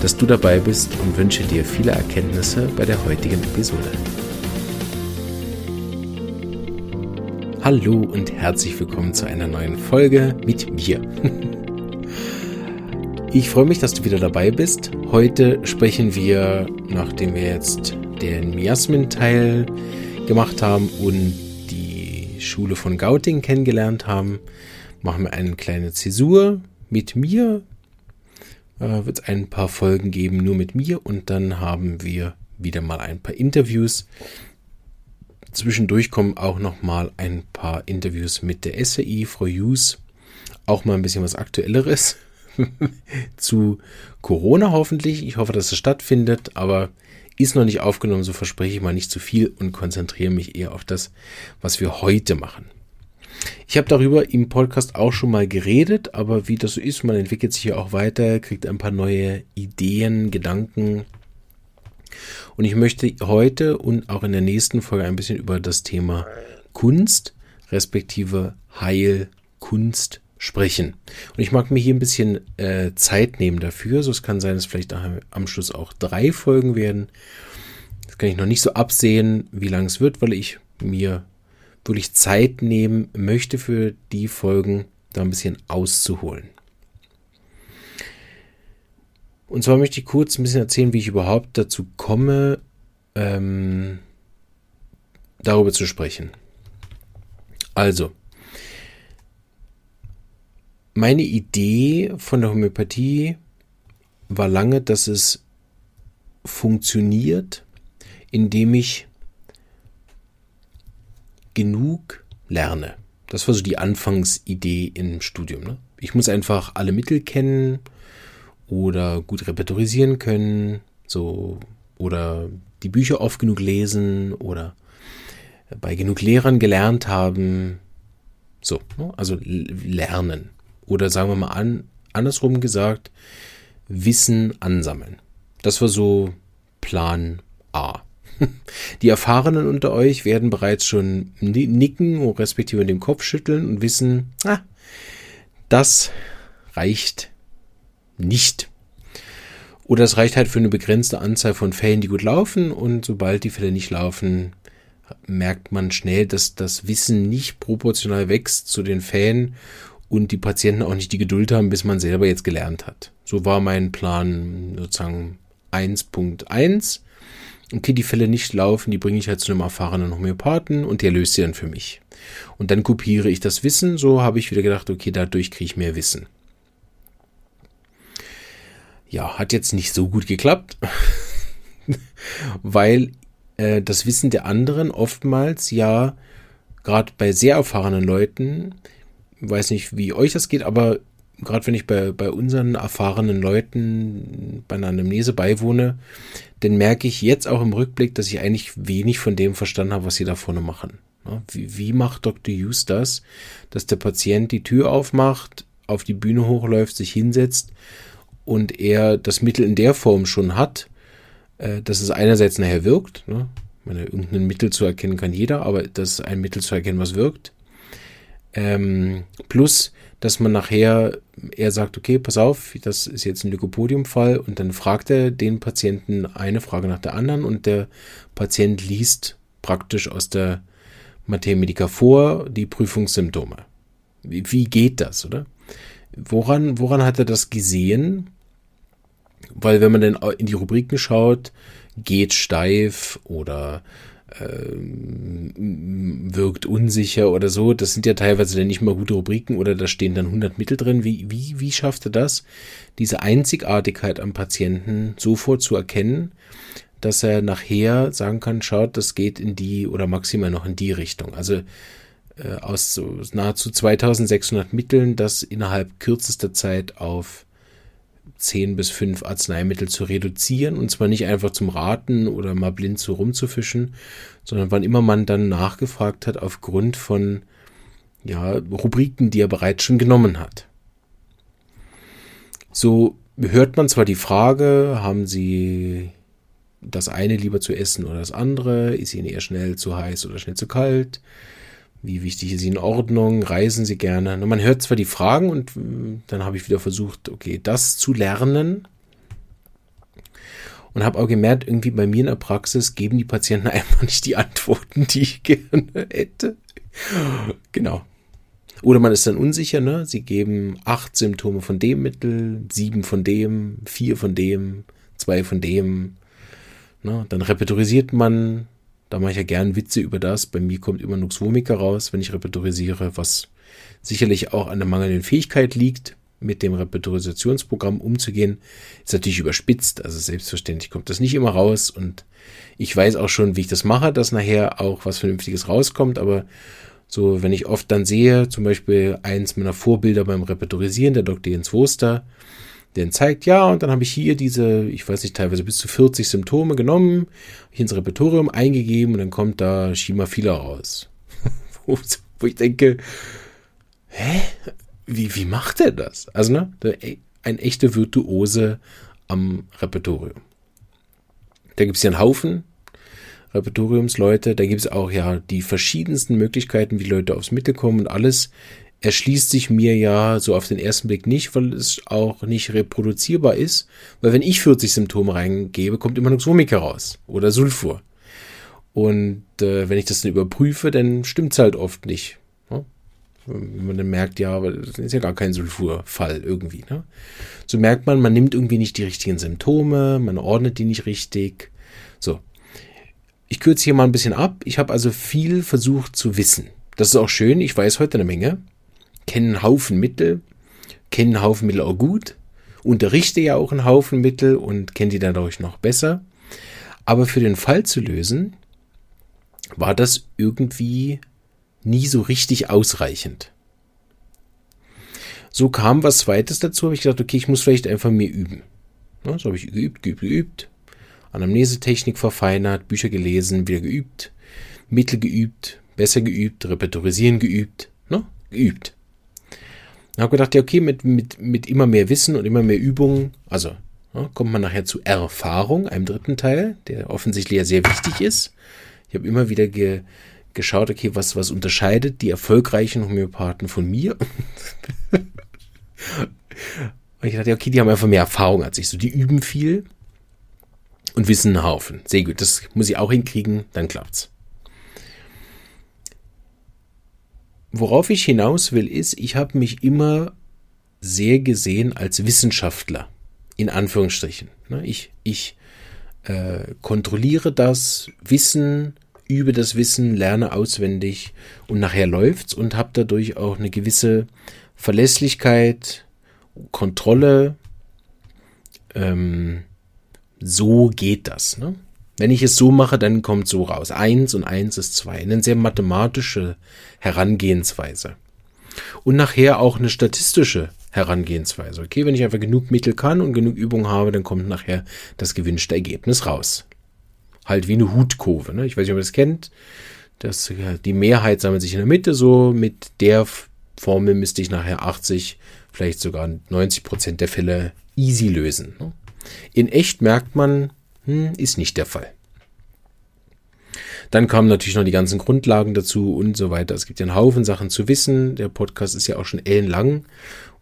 dass du dabei bist und wünsche dir viele Erkenntnisse bei der heutigen Episode. Hallo und herzlich willkommen zu einer neuen Folge mit mir. Ich freue mich, dass du wieder dabei bist. Heute sprechen wir, nachdem wir jetzt den Miasmin-Teil gemacht haben und die Schule von Gauting kennengelernt haben, machen wir eine kleine Zäsur mit mir, äh, wird es ein paar Folgen geben, nur mit mir. Und dann haben wir wieder mal ein paar Interviews. Zwischendurch kommen auch noch mal ein paar Interviews mit der SAI, Frau Hughes. Auch mal ein bisschen was Aktuelleres zu Corona hoffentlich. Ich hoffe, dass es stattfindet, aber ist noch nicht aufgenommen, so verspreche ich mal nicht zu viel und konzentriere mich eher auf das, was wir heute machen. Ich habe darüber im Podcast auch schon mal geredet, aber wie das so ist, man entwickelt sich ja auch weiter, kriegt ein paar neue Ideen, Gedanken. Und ich möchte heute und auch in der nächsten Folge ein bisschen über das Thema Kunst, respektive Heilkunst sprechen. Und ich mag mir hier ein bisschen äh, Zeit nehmen dafür. So es kann sein, dass vielleicht am Schluss auch drei Folgen werden. Das kann ich noch nicht so absehen, wie lang es wird, weil ich mir wirklich Zeit nehmen möchte für die Folgen, da ein bisschen auszuholen. Und zwar möchte ich kurz ein bisschen erzählen, wie ich überhaupt dazu komme, ähm, darüber zu sprechen. Also, meine Idee von der Homöopathie war lange, dass es funktioniert, indem ich genug lerne. Das war so die Anfangsidee im Studium. Ne? Ich muss einfach alle Mittel kennen oder gut repertorisieren können, so oder die Bücher oft genug lesen oder bei genug Lehrern gelernt haben. So, ne? also lernen. Oder sagen wir mal an, andersrum gesagt, Wissen ansammeln. Das war so Plan A. Die Erfahrenen unter euch werden bereits schon nicken, respektive den Kopf schütteln und wissen, ah, das reicht nicht. Oder es reicht halt für eine begrenzte Anzahl von Fällen, die gut laufen und sobald die Fälle nicht laufen, merkt man schnell, dass das Wissen nicht proportional wächst zu den Fällen und die Patienten auch nicht die Geduld haben, bis man selber jetzt gelernt hat. So war mein Plan sozusagen 1.1 okay, die Fälle nicht laufen, die bringe ich halt zu einem erfahrenen Homöopathen und der löst sie dann für mich. Und dann kopiere ich das Wissen, so habe ich wieder gedacht, okay, dadurch kriege ich mehr Wissen. Ja, hat jetzt nicht so gut geklappt, weil äh, das Wissen der anderen oftmals ja, gerade bei sehr erfahrenen Leuten, weiß nicht, wie euch das geht, aber gerade wenn ich bei, bei unseren erfahrenen Leuten bei einer Anamnese beiwohne, dann merke ich jetzt auch im Rückblick, dass ich eigentlich wenig von dem verstanden habe, was sie da vorne machen. Wie, wie macht Dr. Hughes das, dass der Patient die Tür aufmacht, auf die Bühne hochläuft, sich hinsetzt und er das Mittel in der Form schon hat, äh, dass es einerseits nachher wirkt, ne? meine, irgendein Mittel zu erkennen kann jeder, aber das ist ein Mittel zu erkennen, was wirkt. Ähm, plus, dass man nachher, er sagt, okay, pass auf, das ist jetzt ein Lykopodium-Fall und dann fragt er den Patienten eine Frage nach der anderen und der Patient liest praktisch aus der Materia Medica vor die Prüfungssymptome. Wie, wie geht das, oder? Woran, woran hat er das gesehen? Weil wenn man dann in die Rubriken schaut, geht steif oder wirkt unsicher oder so. Das sind ja teilweise dann nicht mal gute Rubriken oder da stehen dann 100 Mittel drin. Wie, wie, wie schafft er das, diese Einzigartigkeit am Patienten sofort zu erkennen, dass er nachher sagen kann, schaut, das geht in die oder maximal noch in die Richtung. Also äh, aus so nahezu 2600 Mitteln, das innerhalb kürzester Zeit auf zehn bis fünf Arzneimittel zu reduzieren und zwar nicht einfach zum Raten oder mal blind so rumzufischen, sondern wann immer man dann nachgefragt hat aufgrund von ja, Rubriken, die er bereits schon genommen hat. So hört man zwar die Frage, haben Sie das eine lieber zu essen oder das andere? Ist Ihnen eher schnell zu heiß oder schnell zu kalt? Wie wichtig ist Ihnen Ordnung? Reisen Sie gerne? Und man hört zwar die Fragen und äh, dann habe ich wieder versucht, okay, das zu lernen. Und habe auch gemerkt, irgendwie bei mir in der Praxis geben die Patienten einfach nicht die Antworten, die ich gerne hätte. Genau. Oder man ist dann unsicher, ne? Sie geben acht Symptome von dem Mittel, sieben von dem, vier von dem, zwei von dem. Ne? Dann repertorisiert man, da mache ich ja gern Witze über das. Bei mir kommt immer Nux vomica raus, wenn ich repertorisiere, was sicherlich auch an der mangelnden Fähigkeit liegt, mit dem Repertorisationsprogramm umzugehen. Ist natürlich überspitzt, also selbstverständlich kommt das nicht immer raus und ich weiß auch schon, wie ich das mache, dass nachher auch was Vernünftiges rauskommt, aber so, wenn ich oft dann sehe, zum Beispiel eins meiner Vorbilder beim Repertorisieren, der Dr. Jens Woster, der zeigt, ja, und dann habe ich hier diese, ich weiß nicht, teilweise bis zu 40 Symptome genommen, ich ins Repertorium eingegeben und dann kommt da Schimafila raus. wo, wo, ich denke, hä? Wie, wie macht er das? Also, ne, ein echter Virtuose am Repertorium. Da gibt es ja einen Haufen Repertoriumsleute. Da gibt es auch ja die verschiedensten Möglichkeiten, wie Leute aufs Mittel kommen und alles erschließt sich mir ja so auf den ersten Blick nicht, weil es auch nicht reproduzierbar ist. Weil wenn ich 40 Symptome reingebe, kommt immer noch Vomica raus oder Sulfur. Und äh, wenn ich das dann überprüfe, dann stimmt es halt oft nicht. Ne? Wenn man dann merkt, ja, aber das ist ja gar kein Sulfurfall irgendwie. Ne? So merkt man, man nimmt irgendwie nicht die richtigen Symptome, man ordnet die nicht richtig. So, ich kürze hier mal ein bisschen ab. Ich habe also viel versucht zu wissen. Das ist auch schön. Ich weiß heute eine Menge. Kenne einen Haufen Mittel. Kenne einen Haufen Mittel auch gut. Unterrichte ja auch einen Haufen Mittel und kenne die dadurch noch besser. Aber für den Fall zu lösen, war das irgendwie nie so richtig ausreichend. So kam was Zweites dazu, habe ich gedacht, okay, ich muss vielleicht einfach mehr üben. so habe ich geübt, geübt, geübt. Anamnesetechnik verfeinert, Bücher gelesen, wieder geübt, Mittel geübt, besser geübt, Repertorisieren geübt, ne? geübt. Ich habe gedacht, ja, okay, mit, mit, mit immer mehr Wissen und immer mehr Übungen, also ne, kommt man nachher zu Erfahrung, einem dritten Teil, der offensichtlich ja sehr wichtig ist. Ich habe immer wieder ge, geschaut, okay, was, was unterscheidet die erfolgreichen Homöopathen von mir? und ich dachte, okay, die haben einfach mehr Erfahrung als ich. So, die üben viel und wissen einen Haufen. Sehr gut, das muss ich auch hinkriegen, dann klappt's. Worauf ich hinaus will, ist, ich habe mich immer sehr gesehen als Wissenschaftler, in Anführungsstrichen. Ne, ich, ich äh, kontrolliere das Wissen, übe das Wissen, lerne auswendig und nachher läuft's und habe dadurch auch eine gewisse Verlässlichkeit, Kontrolle, ähm, so geht das. Ne? Wenn ich es so mache, dann kommt so raus. Eins und eins ist zwei. Eine sehr mathematische Herangehensweise. Und nachher auch eine statistische Herangehensweise. Okay, wenn ich einfach genug Mittel kann und genug Übung habe, dann kommt nachher das gewünschte Ergebnis raus. Halt wie eine Hutkurve. Ne? Ich weiß nicht, ob ihr das kennt. Das, ja, die Mehrheit sammelt sich in der Mitte. So mit der Formel müsste ich nachher 80, vielleicht sogar 90 Prozent der Fälle easy lösen. Ne? In echt merkt man, hm, ist nicht der Fall. Dann kamen natürlich noch die ganzen Grundlagen dazu und so weiter. Es gibt ja einen Haufen Sachen zu wissen. Der Podcast ist ja auch schon ellenlang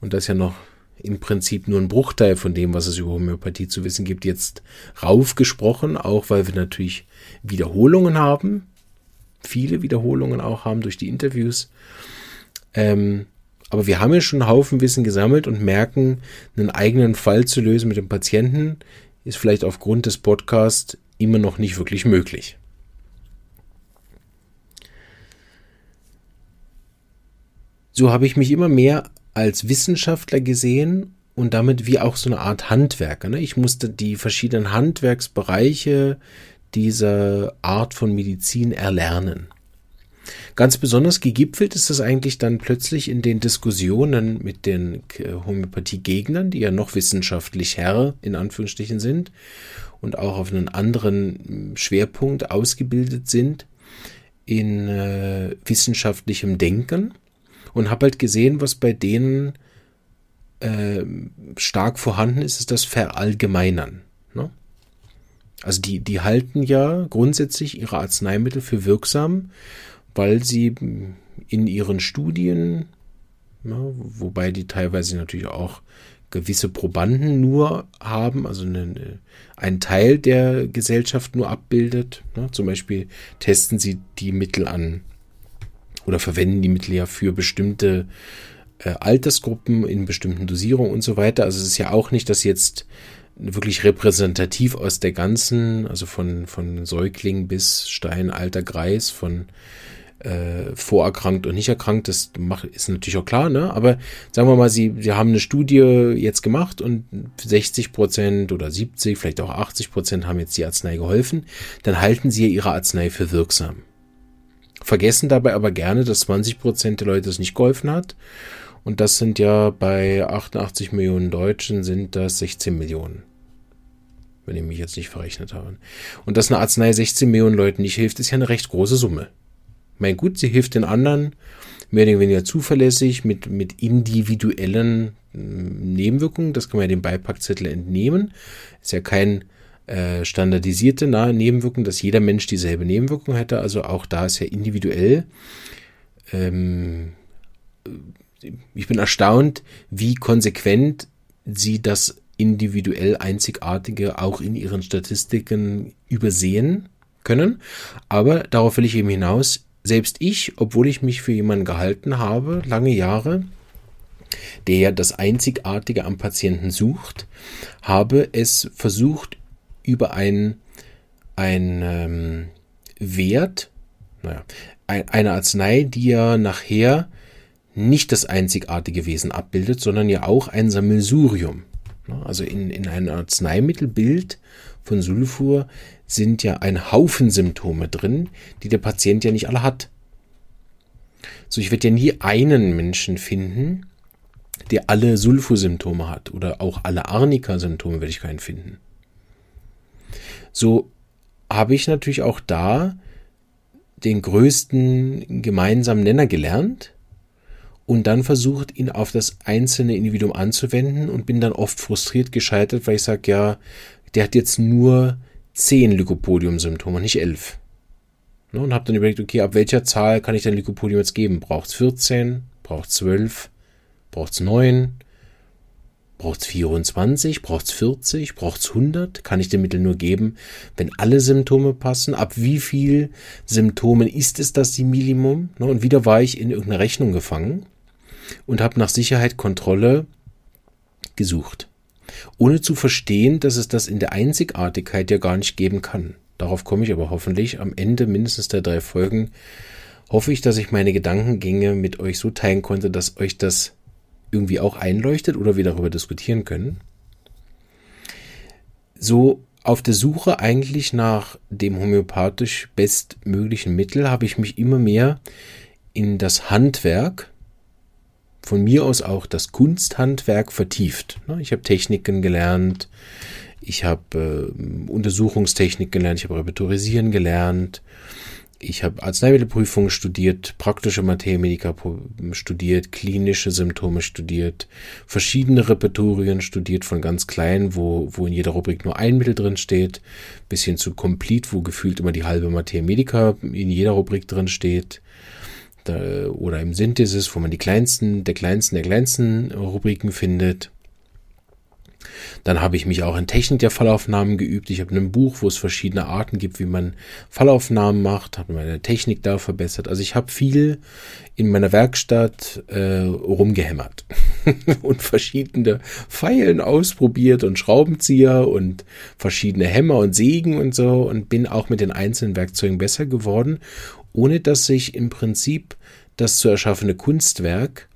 und das ist ja noch im Prinzip nur ein Bruchteil von dem, was es über Homöopathie zu wissen gibt, jetzt raufgesprochen, auch weil wir natürlich Wiederholungen haben, viele Wiederholungen auch haben durch die Interviews. Ähm, aber wir haben ja schon einen Haufen Wissen gesammelt und merken, einen eigenen Fall zu lösen mit dem Patienten ist vielleicht aufgrund des Podcasts immer noch nicht wirklich möglich. So habe ich mich immer mehr als Wissenschaftler gesehen und damit wie auch so eine Art Handwerker. Ne? Ich musste die verschiedenen Handwerksbereiche dieser Art von Medizin erlernen. Ganz besonders gegipfelt ist das eigentlich dann plötzlich in den Diskussionen mit den Homöopathie-Gegnern, die ja noch wissenschaftlich Herr in Anführungsstrichen sind und auch auf einen anderen Schwerpunkt ausgebildet sind in äh, wissenschaftlichem Denken und habe halt gesehen, was bei denen äh, stark vorhanden ist, ist das Verallgemeinern. Ne? Also die, die halten ja grundsätzlich ihre Arzneimittel für wirksam, weil sie in ihren Studien, ja, wobei die teilweise natürlich auch gewisse Probanden nur haben, also eine, ein Teil der Gesellschaft nur abbildet. Ne? Zum Beispiel testen sie die Mittel an oder verwenden die Mittel ja für bestimmte äh, Altersgruppen in bestimmten Dosierungen und so weiter. Also es ist ja auch nicht, dass jetzt wirklich repräsentativ aus der ganzen, also von, von Säugling bis Steinalter Greis, von äh, vorerkrankt und nicht erkrankt, das macht, ist natürlich auch klar, ne? Aber sagen wir mal, sie, sie haben eine Studie jetzt gemacht und 60 Prozent oder 70, vielleicht auch 80 Prozent haben jetzt die Arznei geholfen, dann halten sie ihre Arznei für wirksam. Vergessen dabei aber gerne, dass 20 Prozent der Leute es nicht geholfen hat. Und das sind ja bei 88 Millionen Deutschen sind das 16 Millionen wenn ich mich jetzt nicht verrechnet habe. Und dass eine Arznei 16 Millionen Leuten nicht hilft, ist ja eine recht große Summe. Mein gut, sie hilft den anderen mehr oder weniger zuverlässig mit, mit individuellen mm, Nebenwirkungen. Das kann man ja dem Beipackzettel entnehmen. Ist ja kein äh, standardisierte nahe Nebenwirkung, dass jeder Mensch dieselbe Nebenwirkung hätte. Also auch da ist ja individuell. Ähm, ich bin erstaunt, wie konsequent sie das individuell Einzigartige auch in ihren Statistiken übersehen können. Aber darauf will ich eben hinaus, selbst ich, obwohl ich mich für jemanden gehalten habe, lange Jahre, der ja das Einzigartige am Patienten sucht, habe es versucht, über einen ähm, Wert, naja, ein, eine Arznei, die ja nachher nicht das einzigartige Wesen abbildet, sondern ja auch ein Sammelsurium. Also in, in einem Arzneimittelbild von Sulfur sind ja ein Haufen Symptome drin, die der Patient ja nicht alle hat. So, ich werde ja nie einen Menschen finden, der alle Sulfur-Symptome hat oder auch alle Arnika-Symptome werde ich keinen finden. So habe ich natürlich auch da den größten gemeinsamen Nenner gelernt und dann versucht, ihn auf das einzelne Individuum anzuwenden und bin dann oft frustriert gescheitert, weil ich sage, ja, der hat jetzt nur zehn Lycopodium-Symptome, nicht elf. Ne, und habe dann überlegt, okay, ab welcher Zahl kann ich denn Lycopodium jetzt geben? Braucht es 14? Braucht es 12? Braucht es 9? Braucht es 24? Braucht es 40? Braucht es 100? Kann ich dem Mittel nur geben, wenn alle Symptome passen? Ab wie viel Symptomen ist es das die Minimum? Ne, und wieder war ich in irgendeiner Rechnung gefangen und habe nach Sicherheit Kontrolle gesucht ohne zu verstehen, dass es das in der Einzigartigkeit ja gar nicht geben kann. Darauf komme ich aber hoffentlich am Ende mindestens der drei Folgen. Hoffe ich, dass ich meine Gedankengänge mit euch so teilen konnte, dass euch das irgendwie auch einleuchtet oder wir darüber diskutieren können. So auf der Suche eigentlich nach dem homöopathisch bestmöglichen Mittel habe ich mich immer mehr in das Handwerk von mir aus auch das Kunsthandwerk vertieft. Ne, ich habe Techniken gelernt, ich habe äh, Untersuchungstechnik gelernt, ich habe Repertorisieren gelernt, ich habe Arzneimittelprüfungen studiert, praktische Materia studiert, klinische Symptome studiert, verschiedene Repertorien studiert, von ganz klein, wo, wo in jeder Rubrik nur ein Mittel drin steht, bis hin zu Complete, wo gefühlt immer die halbe Materia in jeder Rubrik drin steht oder im Synthesis, wo man die kleinsten, der kleinsten, der kleinsten Rubriken findet. Dann habe ich mich auch in Technik der Fallaufnahmen geübt. Ich habe ein Buch, wo es verschiedene Arten gibt, wie man Fallaufnahmen macht, habe meine Technik da verbessert. Also ich habe viel in meiner Werkstatt äh, rumgehämmert und verschiedene Pfeilen ausprobiert und Schraubenzieher und verschiedene Hämmer und Sägen und so und bin auch mit den einzelnen Werkzeugen besser geworden, ohne dass sich im Prinzip das zu erschaffene Kunstwerk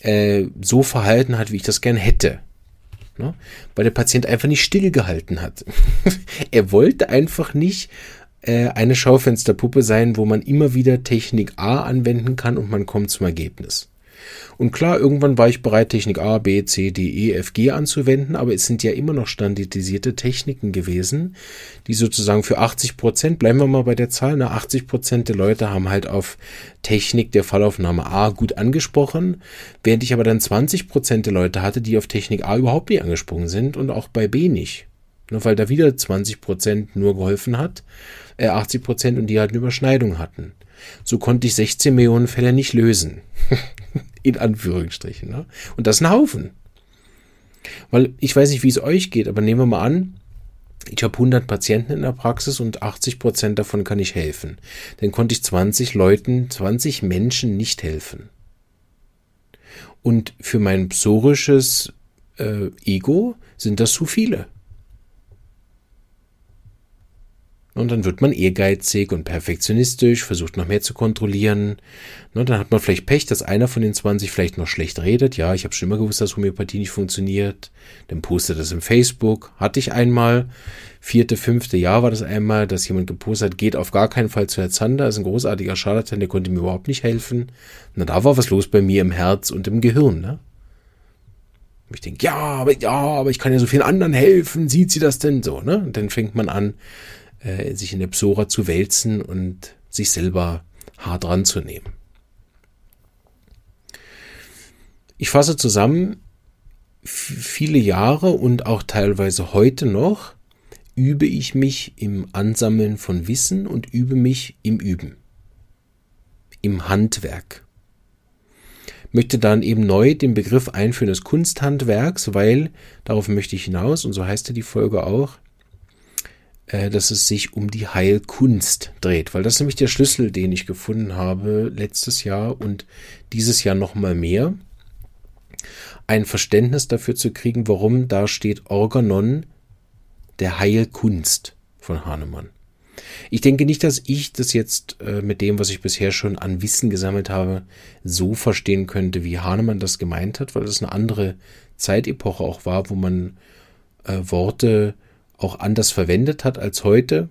äh, so verhalten hat, wie ich das gern hätte. Ne? Weil der Patient einfach nicht stillgehalten hat. er wollte einfach nicht äh, eine Schaufensterpuppe sein, wo man immer wieder Technik A anwenden kann und man kommt zum Ergebnis. Und klar, irgendwann war ich bereit, Technik A, B, C, D, E, F, G anzuwenden, aber es sind ja immer noch standardisierte Techniken gewesen, die sozusagen für 80 Prozent, bleiben wir mal bei der Zahl, ne, 80 Prozent der Leute haben halt auf Technik der Fallaufnahme A gut angesprochen, während ich aber dann 20 Prozent der Leute hatte, die auf Technik A überhaupt nicht angesprungen sind und auch bei B nicht. Nur weil da wieder 20 Prozent nur geholfen hat, äh 80 Prozent und die halt eine Überschneidung hatten. So konnte ich 16 Millionen Fälle nicht lösen. In Anführungsstrichen. Ne? Und das ist ein Haufen. Weil ich weiß nicht, wie es euch geht, aber nehmen wir mal an, ich habe 100 Patienten in der Praxis und 80 Prozent davon kann ich helfen. Dann konnte ich 20 Leuten, 20 Menschen nicht helfen. Und für mein psorisches äh, Ego sind das zu viele. Und dann wird man ehrgeizig und perfektionistisch, versucht noch mehr zu kontrollieren. Und dann hat man vielleicht Pech, dass einer von den 20 vielleicht noch schlecht redet. Ja, ich habe schon immer gewusst, dass Homöopathie nicht funktioniert. Dann postet das im Facebook. Hatte ich einmal. Vierte, fünfte Jahr war das einmal, dass jemand gepostet hat, geht auf gar keinen Fall zu Herr Zander, ist ein großartiger Scharlatan, der konnte mir überhaupt nicht helfen. Na, da war was los bei mir im Herz und im Gehirn, ne? Ich denke, ja, aber, ja, aber ich kann ja so vielen anderen helfen, sieht sie das denn so, ne? Und dann fängt man an, äh, sich in der Psora zu wälzen und sich selber hart ranzunehmen. Ich fasse zusammen, viele Jahre und auch teilweise heute noch übe ich mich im Ansammeln von Wissen und übe mich im Üben, im Handwerk. Möchte dann eben neu den Begriff einführen des Kunsthandwerks, weil darauf möchte ich hinaus, und so heißt ja die Folge auch, dass es sich um die Heilkunst dreht, weil das ist nämlich der Schlüssel, den ich gefunden habe letztes Jahr und dieses Jahr noch mal mehr. Ein Verständnis dafür zu kriegen, warum da steht Organon der Heilkunst von Hahnemann. Ich denke nicht, dass ich das jetzt äh, mit dem, was ich bisher schon an Wissen gesammelt habe, so verstehen könnte, wie Hahnemann das gemeint hat, weil das eine andere Zeitepoche auch war, wo man äh, Worte auch anders verwendet hat als heute.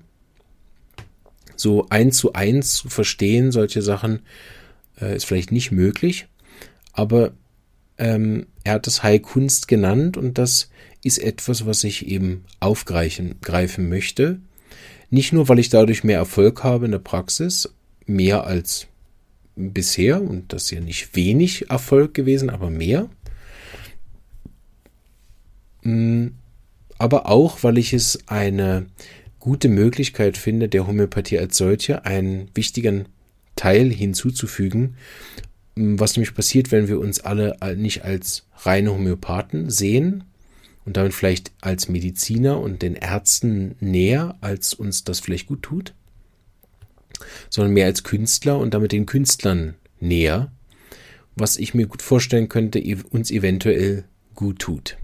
So eins zu eins zu verstehen, solche Sachen, äh, ist vielleicht nicht möglich. Aber ähm, er hat das Heilkunst genannt und das ist etwas, was ich eben aufgreifen greifen möchte. Nicht nur, weil ich dadurch mehr Erfolg habe in der Praxis, mehr als bisher, und das ist ja nicht wenig Erfolg gewesen, aber mehr. Hm, aber auch, weil ich es eine gute Möglichkeit finde, der Homöopathie als solche einen wichtigen Teil hinzuzufügen, was nämlich passiert, wenn wir uns alle nicht als reine Homöopathen sehen und damit vielleicht als Mediziner und den Ärzten näher, als uns das vielleicht gut tut, sondern mehr als Künstler und damit den Künstlern näher, was ich mir gut vorstellen könnte, uns eventuell gut tut.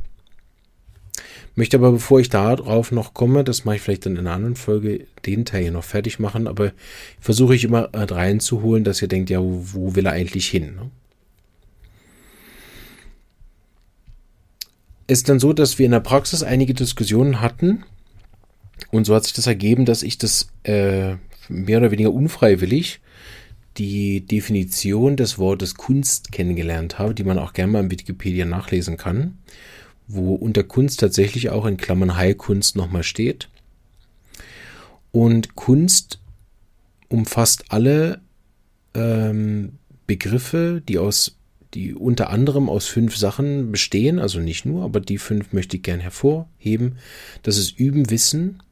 Möchte aber, bevor ich darauf noch komme, das mache ich vielleicht in einer anderen Folge, den Teil hier noch fertig machen, aber versuche ich immer reinzuholen, dass ihr denkt, ja, wo, will er eigentlich hin? Ne? Es ist dann so, dass wir in der Praxis einige Diskussionen hatten und so hat sich das ergeben, dass ich das äh, mehr oder weniger unfreiwillig die Definition des Wortes Kunst kennengelernt habe, die man auch gerne mal in Wikipedia nachlesen kann wo unter Kunst tatsächlich auch in Klammern Heilkunst nochmal steht. Und Kunst umfasst alle ähm, Begriffe, die aus die unter anderem aus fünf Sachen bestehen, also nicht nur, aber die fünf möchte ich gern hervorheben. Das ist Üben, Wissen,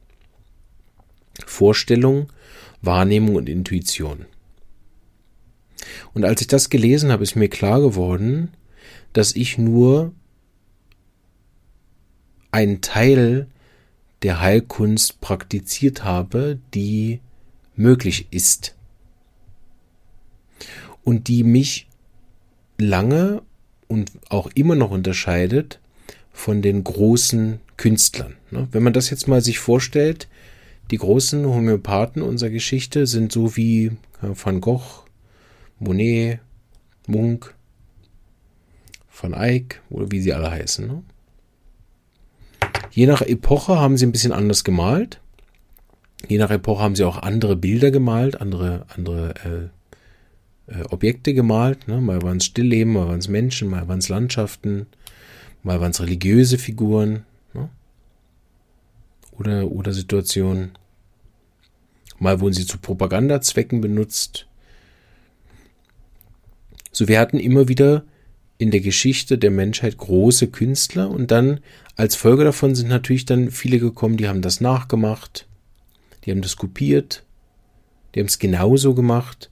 Vorstellung, Wahrnehmung und Intuition. Und als ich das gelesen habe, ist mir klar geworden, dass ich nur einen Teil der Heilkunst praktiziert habe, die möglich ist. Und die mich lange und auch immer noch unterscheidet von den großen Künstlern. Ne? Wenn man das jetzt mal sich vorstellt, die großen Homöopathen unserer Geschichte sind so wie Van Gogh, Monet, Munk, Van Eyck oder wie sie alle heißen. Je nach Epoche haben sie ein bisschen anders gemalt. Je nach Epoche haben sie auch andere Bilder gemalt, andere, andere äh, äh, Objekte gemalt. Ne? Mal waren es Stillleben, mal waren es Menschen, mal waren es Landschaften, mal waren es religiöse Figuren ne? oder, oder Situationen. Mal wurden sie zu Propagandazwecken benutzt. So, wir hatten immer wieder in der Geschichte der Menschheit große Künstler und dann als Folge davon sind natürlich dann viele gekommen, die haben das nachgemacht, die haben das kopiert, die haben es genauso gemacht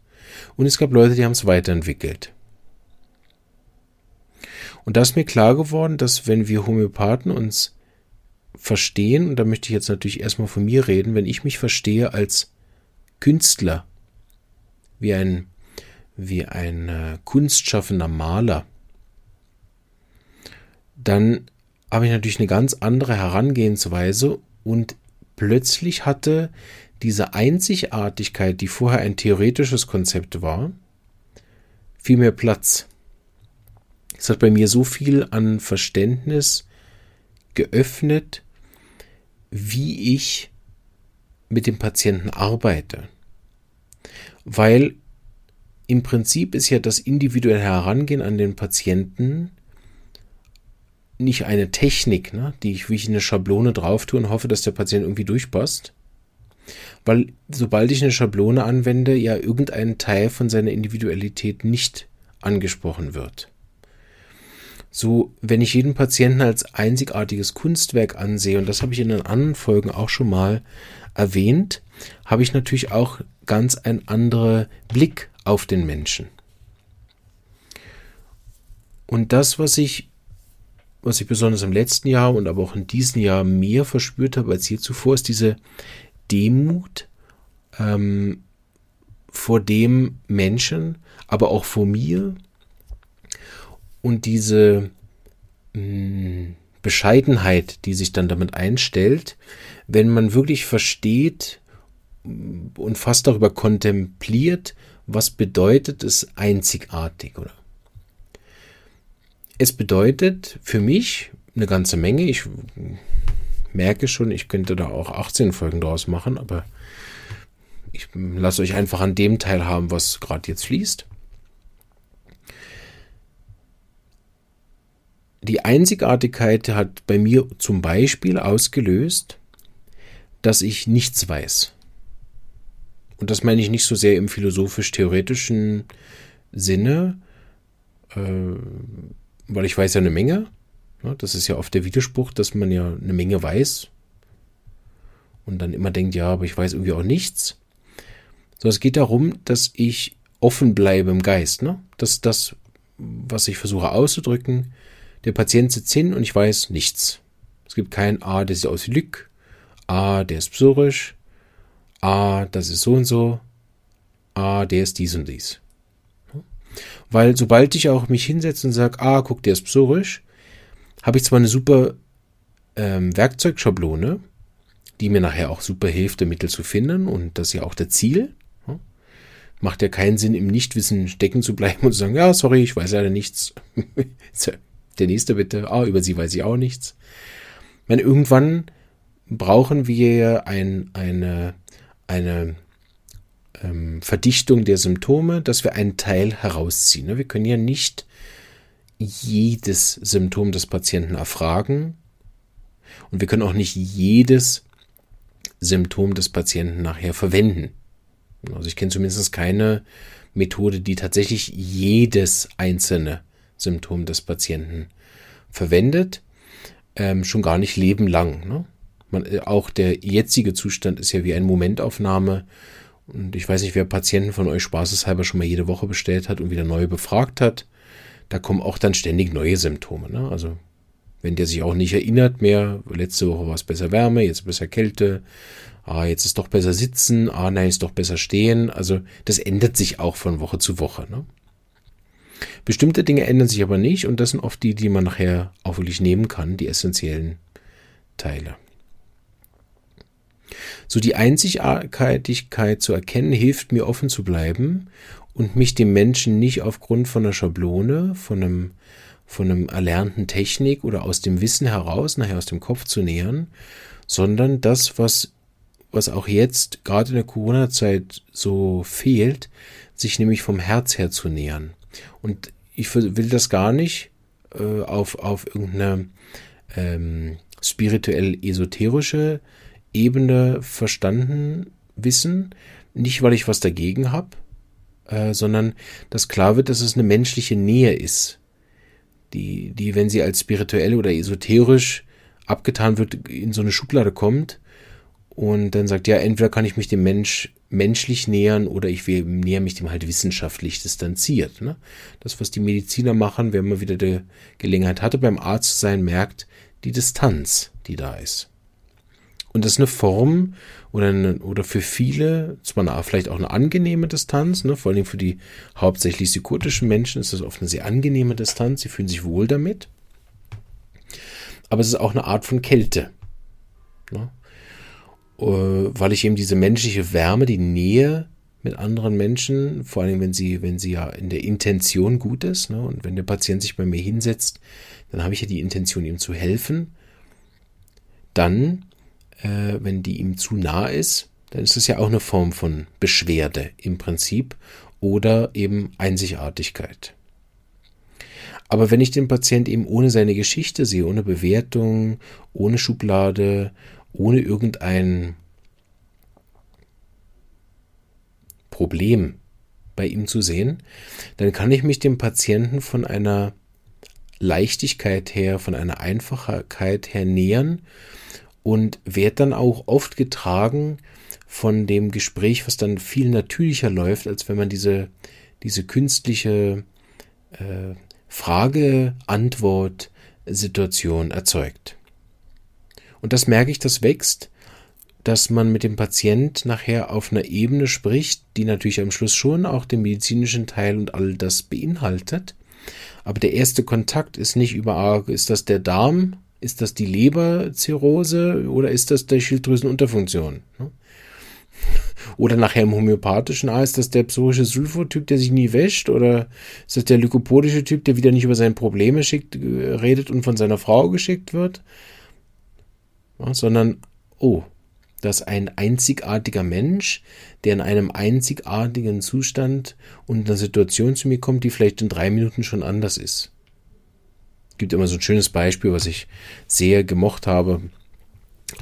und es gab Leute, die haben es weiterentwickelt. Und da ist mir klar geworden, dass wenn wir Homöopathen uns verstehen, und da möchte ich jetzt natürlich erstmal von mir reden, wenn ich mich verstehe als Künstler, wie ein, wie ein äh, kunstschaffender Maler, dann habe ich natürlich eine ganz andere Herangehensweise und plötzlich hatte diese Einzigartigkeit, die vorher ein theoretisches Konzept war, viel mehr Platz. Es hat bei mir so viel an Verständnis geöffnet, wie ich mit dem Patienten arbeite. Weil im Prinzip ist ja das individuelle Herangehen an den Patienten nicht eine Technik, ne, die ich wie ich eine Schablone drauf tue und hoffe, dass der Patient irgendwie durchpasst. Weil sobald ich eine Schablone anwende, ja irgendein Teil von seiner Individualität nicht angesprochen wird. So, wenn ich jeden Patienten als einzigartiges Kunstwerk ansehe, und das habe ich in den anderen Folgen auch schon mal erwähnt, habe ich natürlich auch ganz ein anderer Blick auf den Menschen. Und das, was ich was ich besonders im letzten Jahr und aber auch in diesem Jahr mehr verspürt habe als je zuvor, ist diese Demut ähm, vor dem Menschen, aber auch vor mir und diese mh, hm, Bescheidenheit, die sich dann damit einstellt, wenn man wirklich versteht und fast darüber kontempliert, was bedeutet es einzigartig, oder? Es bedeutet für mich eine ganze Menge. Ich merke schon, ich könnte da auch 18 Folgen draus machen, aber ich lasse euch einfach an dem teilhaben, was gerade jetzt fließt. Die Einzigartigkeit hat bei mir zum Beispiel ausgelöst, dass ich nichts weiß. Und das meine ich nicht so sehr im philosophisch-theoretischen Sinne, äh, weil ich weiß ja eine Menge. Das ist ja oft der Widerspruch, dass man ja eine Menge weiß und dann immer denkt, ja, aber ich weiß irgendwie auch nichts. So, es geht darum, dass ich offen bleibe im Geist. Ne? Das ist das, was ich versuche auszudrücken. Der Patient sitzt hin und ich weiß nichts. Es gibt kein A, der sieht aus wie Lück, A, der ist psorisch, A, das ist so und so, A, der ist dies und dies. Weil sobald ich auch mich hinsetze und sage, ah, guck, der ist psorisch, habe ich zwar eine super ähm, Werkzeugschablone, die mir nachher auch super hilft, Mittel zu finden und das ist ja auch der Ziel. Ja? Macht ja keinen Sinn, im Nichtwissen stecken zu bleiben und zu sagen, ja, sorry, ich weiß leider nichts. der nächste bitte, ah, über sie weiß ich auch nichts. Ich meine, irgendwann brauchen wir ein, eine, eine ähm, Verdichtung der Symptome, dass wir einen Teil herausziehen. Ne? Wir können ja nicht jedes Symptom des Patienten erfragen und wir können auch nicht jedes Symptom des Patienten nachher verwenden. Also ich kenne zumindest keine Methode, die tatsächlich jedes einzelne Symptom des Patienten verwendet, ähm, schon gar nicht lebenlang. Ne? Man, äh, auch der jetzige Zustand ist ja wie eine Momentaufnahme und ich weiß nicht, wer Patienten von euch spaßeshalber schon mal jede Woche bestellt hat und wieder neu befragt hat. Da kommen auch dann ständig neue Symptome. Ne? Also wenn der sich auch nicht erinnert mehr, letzte Woche war es besser Wärme, jetzt besser Kälte, ah, jetzt ist doch besser sitzen, ah, nein, ist doch besser stehen. Also das ändert sich auch von Woche zu Woche. Ne? Bestimmte Dinge ändern sich aber nicht und das sind oft die, die man nachher auch wirklich nehmen kann, die essentiellen Teile. So die Einzigartigkeit zu erkennen, hilft mir offen zu bleiben und mich dem Menschen nicht aufgrund von einer Schablone, von einem, von einem erlernten Technik oder aus dem Wissen heraus, nachher aus dem Kopf zu nähern, sondern das, was, was auch jetzt gerade in der Corona-Zeit so fehlt, sich nämlich vom Herz her zu nähern. Und ich will das gar nicht äh, auf, auf irgendeine ähm, spirituell-esoterische Ebene verstanden wissen. Nicht, weil ich was dagegen habe, äh, sondern dass klar wird, dass es eine menschliche Nähe ist, die, die, wenn sie als spirituell oder esoterisch abgetan wird, in so eine Schublade kommt und dann sagt, ja, entweder kann ich mich dem Mensch menschlich nähern oder ich näher mich dem halt wissenschaftlich distanziert. Ne? Das, was die Mediziner machen, wenn man wieder die Gelegenheit hatte, beim Arzt zu sein, merkt die Distanz, die da ist. Und das ist eine Form oder, eine, oder für viele, zwar eine, vielleicht auch eine angenehme Distanz, ne, vor allem für die hauptsächlich psychotischen Menschen ist das oft eine sehr angenehme Distanz, sie fühlen sich wohl damit. Aber es ist auch eine Art von Kälte. Ne? Äh, weil ich eben diese menschliche Wärme, die Nähe mit anderen Menschen, vor allem wenn sie, wenn sie ja in der Intention gut ist, ne, und wenn der Patient sich bei mir hinsetzt, dann habe ich ja die Intention, ihm zu helfen. Dann, äh, wenn die ihm zu nah ist, dann ist es ja auch eine Form von Beschwerde im Prinzip oder eben Einzigartigkeit. Aber wenn ich den Patient eben ohne seine Geschichte sehe, ohne Bewertung, ohne Schublade, ohne irgendein Problem bei ihm zu sehen, dann kann ich mich dem Patienten von einer Leichtigkeit her, von einer Einfachheit her nähern und werde dann auch oft getragen von dem Gespräch, was dann viel natürlicher läuft, als wenn man diese, diese künstliche äh, Frage-Antwort-Situation erzeugt. Und das merke ich, das wächst, dass man mit dem Patient nachher auf einer Ebene spricht, die natürlich am Schluss schon auch den medizinischen Teil und all das beinhaltet. Aber der erste Kontakt ist nicht über, ist das der Darm, ist das die Leberzirrhose oder ist das der Schilddrüsenunterfunktion? Oder nachher im homöopathischen, ah, ist das der psorische Sulfotyp, der sich nie wäscht? Oder ist das der lykopodische Typ, der wieder nicht über seine Probleme schickt, äh, redet und von seiner Frau geschickt wird? ja, sondern, oh, dass ein einzigartiger Mensch, der in einem einzigartigen Zustand und in einer Situation zu mir kommt, die vielleicht in drei Minuten schon anders ist. Es gibt immer so ein schönes Beispiel, was ich sehr gemocht habe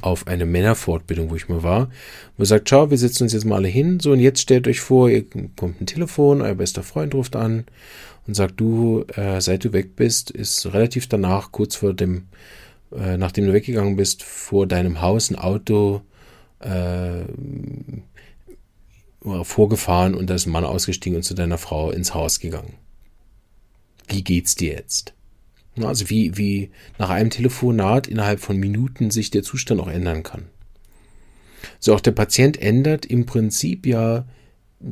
auf eine Männerfortbildung, wo ich mal war, wo er sagt, schau, wir setzen uns jetzt mal alle hin, so und jetzt stellt euch vor, ihr kommt ein Telefon, euer bester Freund ruft an und sagt, du, äh, seit du weg bist, ist relativ danach, kurz vor dem äh, nachdem du weggegangen bist, vor deinem Haus ein Auto äh, vorgefahren und da ist ein Mann ausgestiegen und zu deiner Frau ins Haus gegangen. Wie geht's dir jetzt? Also wie, wie nach einem Telefonat innerhalb von Minuten sich der Zustand auch ändern kann. So auch der Patient ändert im Prinzip ja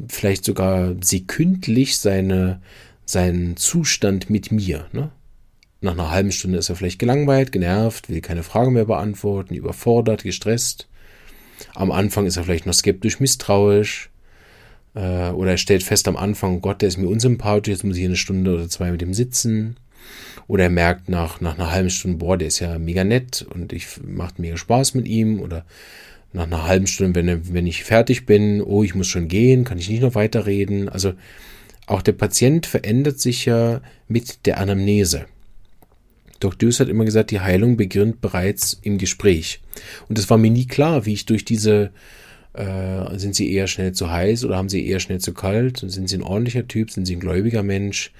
vielleicht sogar sekündlich seine, seinen Zustand mit mir. Ne? Nach einer halben Stunde ist er vielleicht gelangweilt, genervt, will keine Frage mehr beantworten, überfordert, gestresst. Am Anfang ist er vielleicht noch skeptisch, misstrauisch. Äh, oder er stellt fest am Anfang, Gott, der ist mir unsympathisch, jetzt muss ich eine Stunde oder zwei mit ihm sitzen. Oder er merkt nach, nach einer halben Stunde, boah, der ist ja mega nett und ich macht mega Spaß mit ihm. Oder nach einer halben Stunde, wenn, wenn ich fertig bin, oh, ich muss schon gehen, kann ich nicht noch weiterreden. Also auch der Patient verändert sich ja mit der Anamnese. Dr. Deuce hat immer gesagt, die Heilung beginnt bereits im Gespräch. Und es war mir nie klar, wie ich durch diese, äh, sind sie eher schnell zu heiß oder haben sie eher schnell zu kalt? Sind sie ein ordentlicher Typ? Sind sie ein gläubiger Mensch?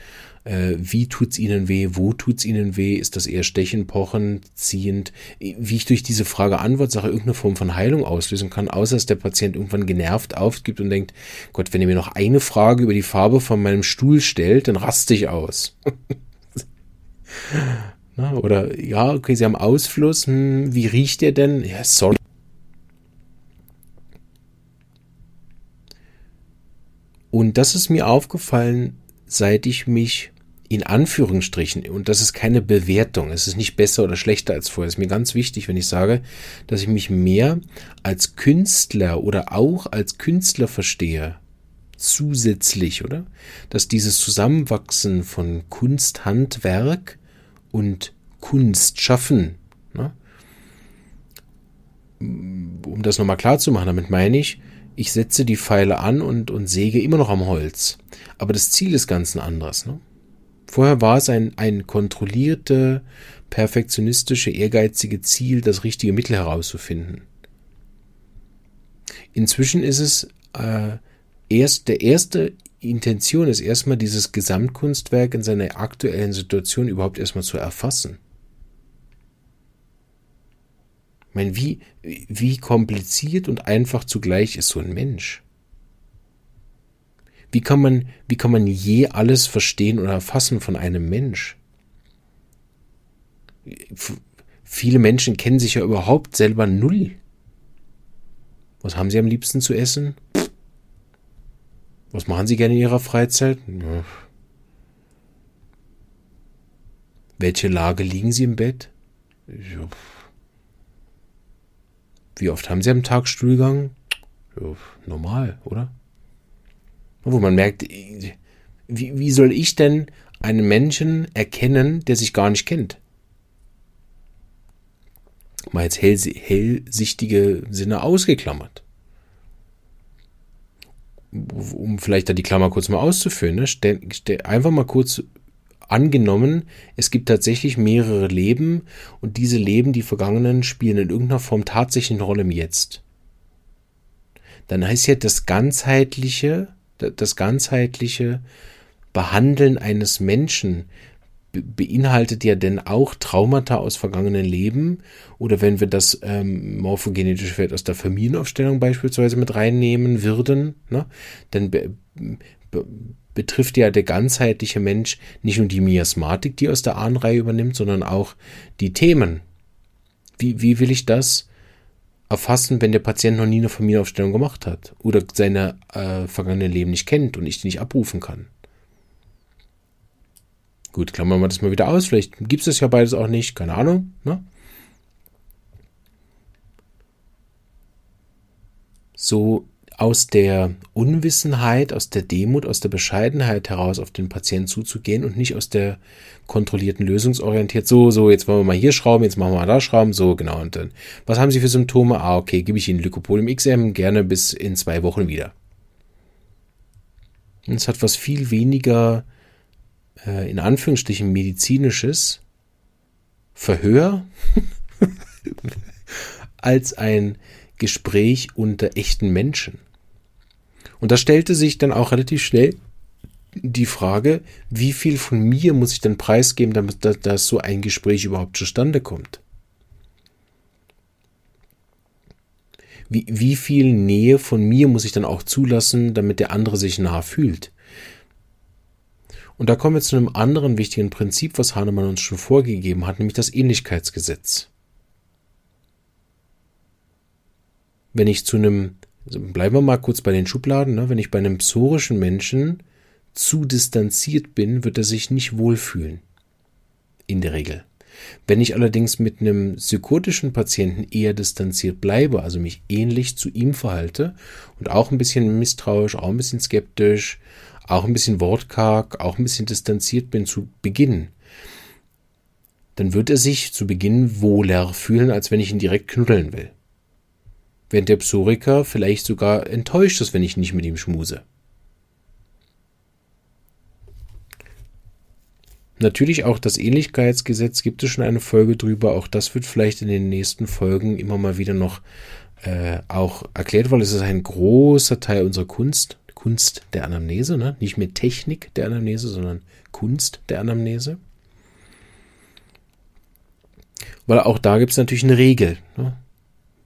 Äh, wie tut's ihnen weh? Wo tut's ihnen weh? Ist das eher stechen, pochen, ziehend? Wie ich durch diese Frage-Antwort-Sache irgendeine Form von Heilung auslösen kann, außer dass der Patient irgendwann genervt aufgibt und denkt, Gott, wenn ihr mir noch eine Frage über die Farbe von meinem Stuhl stellt, dann raste ich aus. Na, oder ja, okay, Sie haben Ausfluss, hm, wie riecht der denn? Ja, sorry. Und das ist mir aufgefallen, seit ich mich in Anführungsstrichen, und das ist keine Bewertung, es ist nicht besser oder schlechter als vorher, es ist mir ganz wichtig, wenn ich sage, dass ich mich mehr als Künstler oder auch als Künstler verstehe, zusätzlich, oder? Dass dieses Zusammenwachsen von Kunst, Handwerk und Kunst schaffen. Ne? Um um das nochmal klar zu machen, damit meine ich, ich setze die Pfeile an und, und säge immer noch am Holz. Aber das Ziel ist ganz ein anderes. Ne? Vorher war es ein, ein kontrollierte, perfektionistische, ehrgeizige Ziel, das richtige Mittel herauszufinden. Inzwischen ist es äh, erst der erste Intention ist erstmal dieses Gesamtkunstwerk in seiner aktuellen Situation überhaupt erstmal zu erfassen. Ich meine, wie, wie kompliziert und einfach zugleich ist so ein Mensch? Wie kann man, wie kann man je alles verstehen oder erfassen von einem Mensch? Viele Menschen kennen sich ja überhaupt selber null. Was haben sie am liebsten zu essen? Was machen Sie gerne in Ihrer Freizeit? Ja. Welche Lage liegen Sie im Bett? Ja. Wie oft haben Sie am Tag Stuhlgang? Ja, normal, oder? Wo man merkt, wie, wie soll ich denn einen Menschen erkennen, der sich gar nicht kennt? Mal jetzt hellsichtige Sinne ausgeklammert um vielleicht da die Klammer kurz mal auszuführen, ne, stell, stell, einfach mal kurz angenommen, es gibt tatsächlich mehrere Leben und diese Leben, die vergangenen, spielen in irgendeiner Form tatsächlich eine Rolle im Jetzt. Dann heißt ja das ganzheitliche, das ganzheitliche Behandeln eines Menschen beinhaltet ja denn auch Traumata aus vergangenen Leben oder wenn wir das ähm, morphogenetische Feld aus der Familienaufstellung beispielsweise mit reinnehmen würden, ne, dann be be betrifft ja der ganzheitliche Mensch nicht nur die Miasmatik, die aus der Ahnenreihe übernimmt, sondern auch die Themen. Wie, wie will ich das erfassen, wenn der Patient noch nie eine Familienaufstellung gemacht hat oder seine äh, vergangenen Leben nicht kennt und ich die nicht abrufen kann? Gut, klammern wir das mal wieder aus. Vielleicht gibt es das ja beides auch nicht. Keine Ahnung. Ne? So aus der Unwissenheit, aus der Demut, aus der Bescheidenheit heraus auf den Patienten zuzugehen und nicht aus der kontrollierten lösungsorientiert. So, so, jetzt wollen wir mal hier schrauben, jetzt machen wir mal da schrauben. So, genau. Und dann, was haben Sie für Symptome? Ah, okay, gebe ich Ihnen Lycopol im XM gerne bis in zwei Wochen wieder. Und es hat was viel weniger äh, in Anführungsstrichen medizinisches Verhör als ein Gespräch unter echten Menschen. Und da stellte sich dann auch relativ schnell die Frage, wie viel von mir muss ich denn preisgeben, damit dass so ein Gespräch überhaupt zustande kommt? Wie, wie viel Nähe von mir muss ich dann auch zulassen, damit der andere sich nah fühlt? Und da kommen wir zu einem anderen wichtigen Prinzip, was Hahnemann uns schon vorgegeben hat, nämlich das Ähnlichkeitsgesetz. Wenn ich zu einem, also bleiben wir mal kurz bei den Schubladen, ne, wenn ich bei einem psorischen Menschen zu distanziert bin, wird er sich nicht wohlfühlen. In der Regel. Wenn ich allerdings mit einem psychotischen Patienten eher distanziert bleibe, also mich ähnlich zu ihm verhalte und auch ein bisschen misstrauisch, auch ein bisschen skeptisch, auch ein bisschen wortkarg, auch ein bisschen distanziert bin zu Beginn, dann wird er sich zu Beginn wohler fühlen, als wenn ich ihn direkt knuddeln will. Während der Psoriker vielleicht sogar enttäuscht ist, wenn ich nicht mit ihm schmuse. Natürlich auch das Ähnlichkeitsgesetz gibt es schon eine Folge drüber. Auch das wird vielleicht in den nächsten Folgen immer mal wieder noch äh, auch erklärt, weil es ist ein großer Teil unserer Kunst. Kunst der Anamnese, ne? nicht mehr Technik der Anamnese, sondern Kunst der Anamnese. Weil auch da gibt es natürlich eine Regel, ne?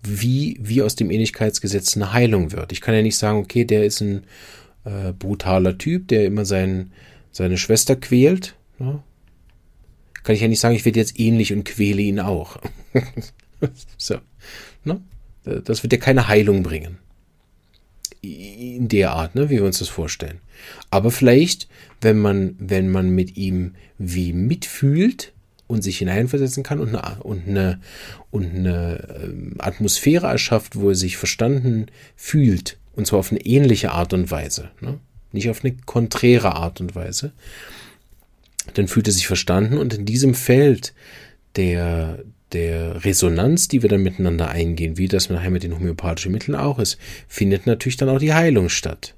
Wie, wie aus dem Ähnlichkeitsgesetz eine Heilung wird. Ich kann ja nicht sagen, okay, der ist ein äh, brutaler Typ, der immer sein, seine Schwester quält. Ne? Kann ich ja nicht sagen, ich werde jetzt ähnlich und quäle ihn auch. so. Ne? Das wird ja keine Heilung bringen in der Art, ne, wie wir uns das vorstellen. Aber vielleicht, wenn man, wenn man mit ihm wie mitfühlt und sich hineinversetzen kann und eine, und eine, und eine ähm, Atmosphäre erschafft, wo er sich verstanden fühlt, und zwar auf eine ähnliche Art und Weise, ne? nicht auf eine konträre Art und Weise, dann fühlt er sich verstanden und in diesem Feld der, der Resonanz, die wir dann miteinander eingehen, wie das nachher mit den homöopathischen Mitteln auch ist, findet natürlich dann auch die Heilung statt.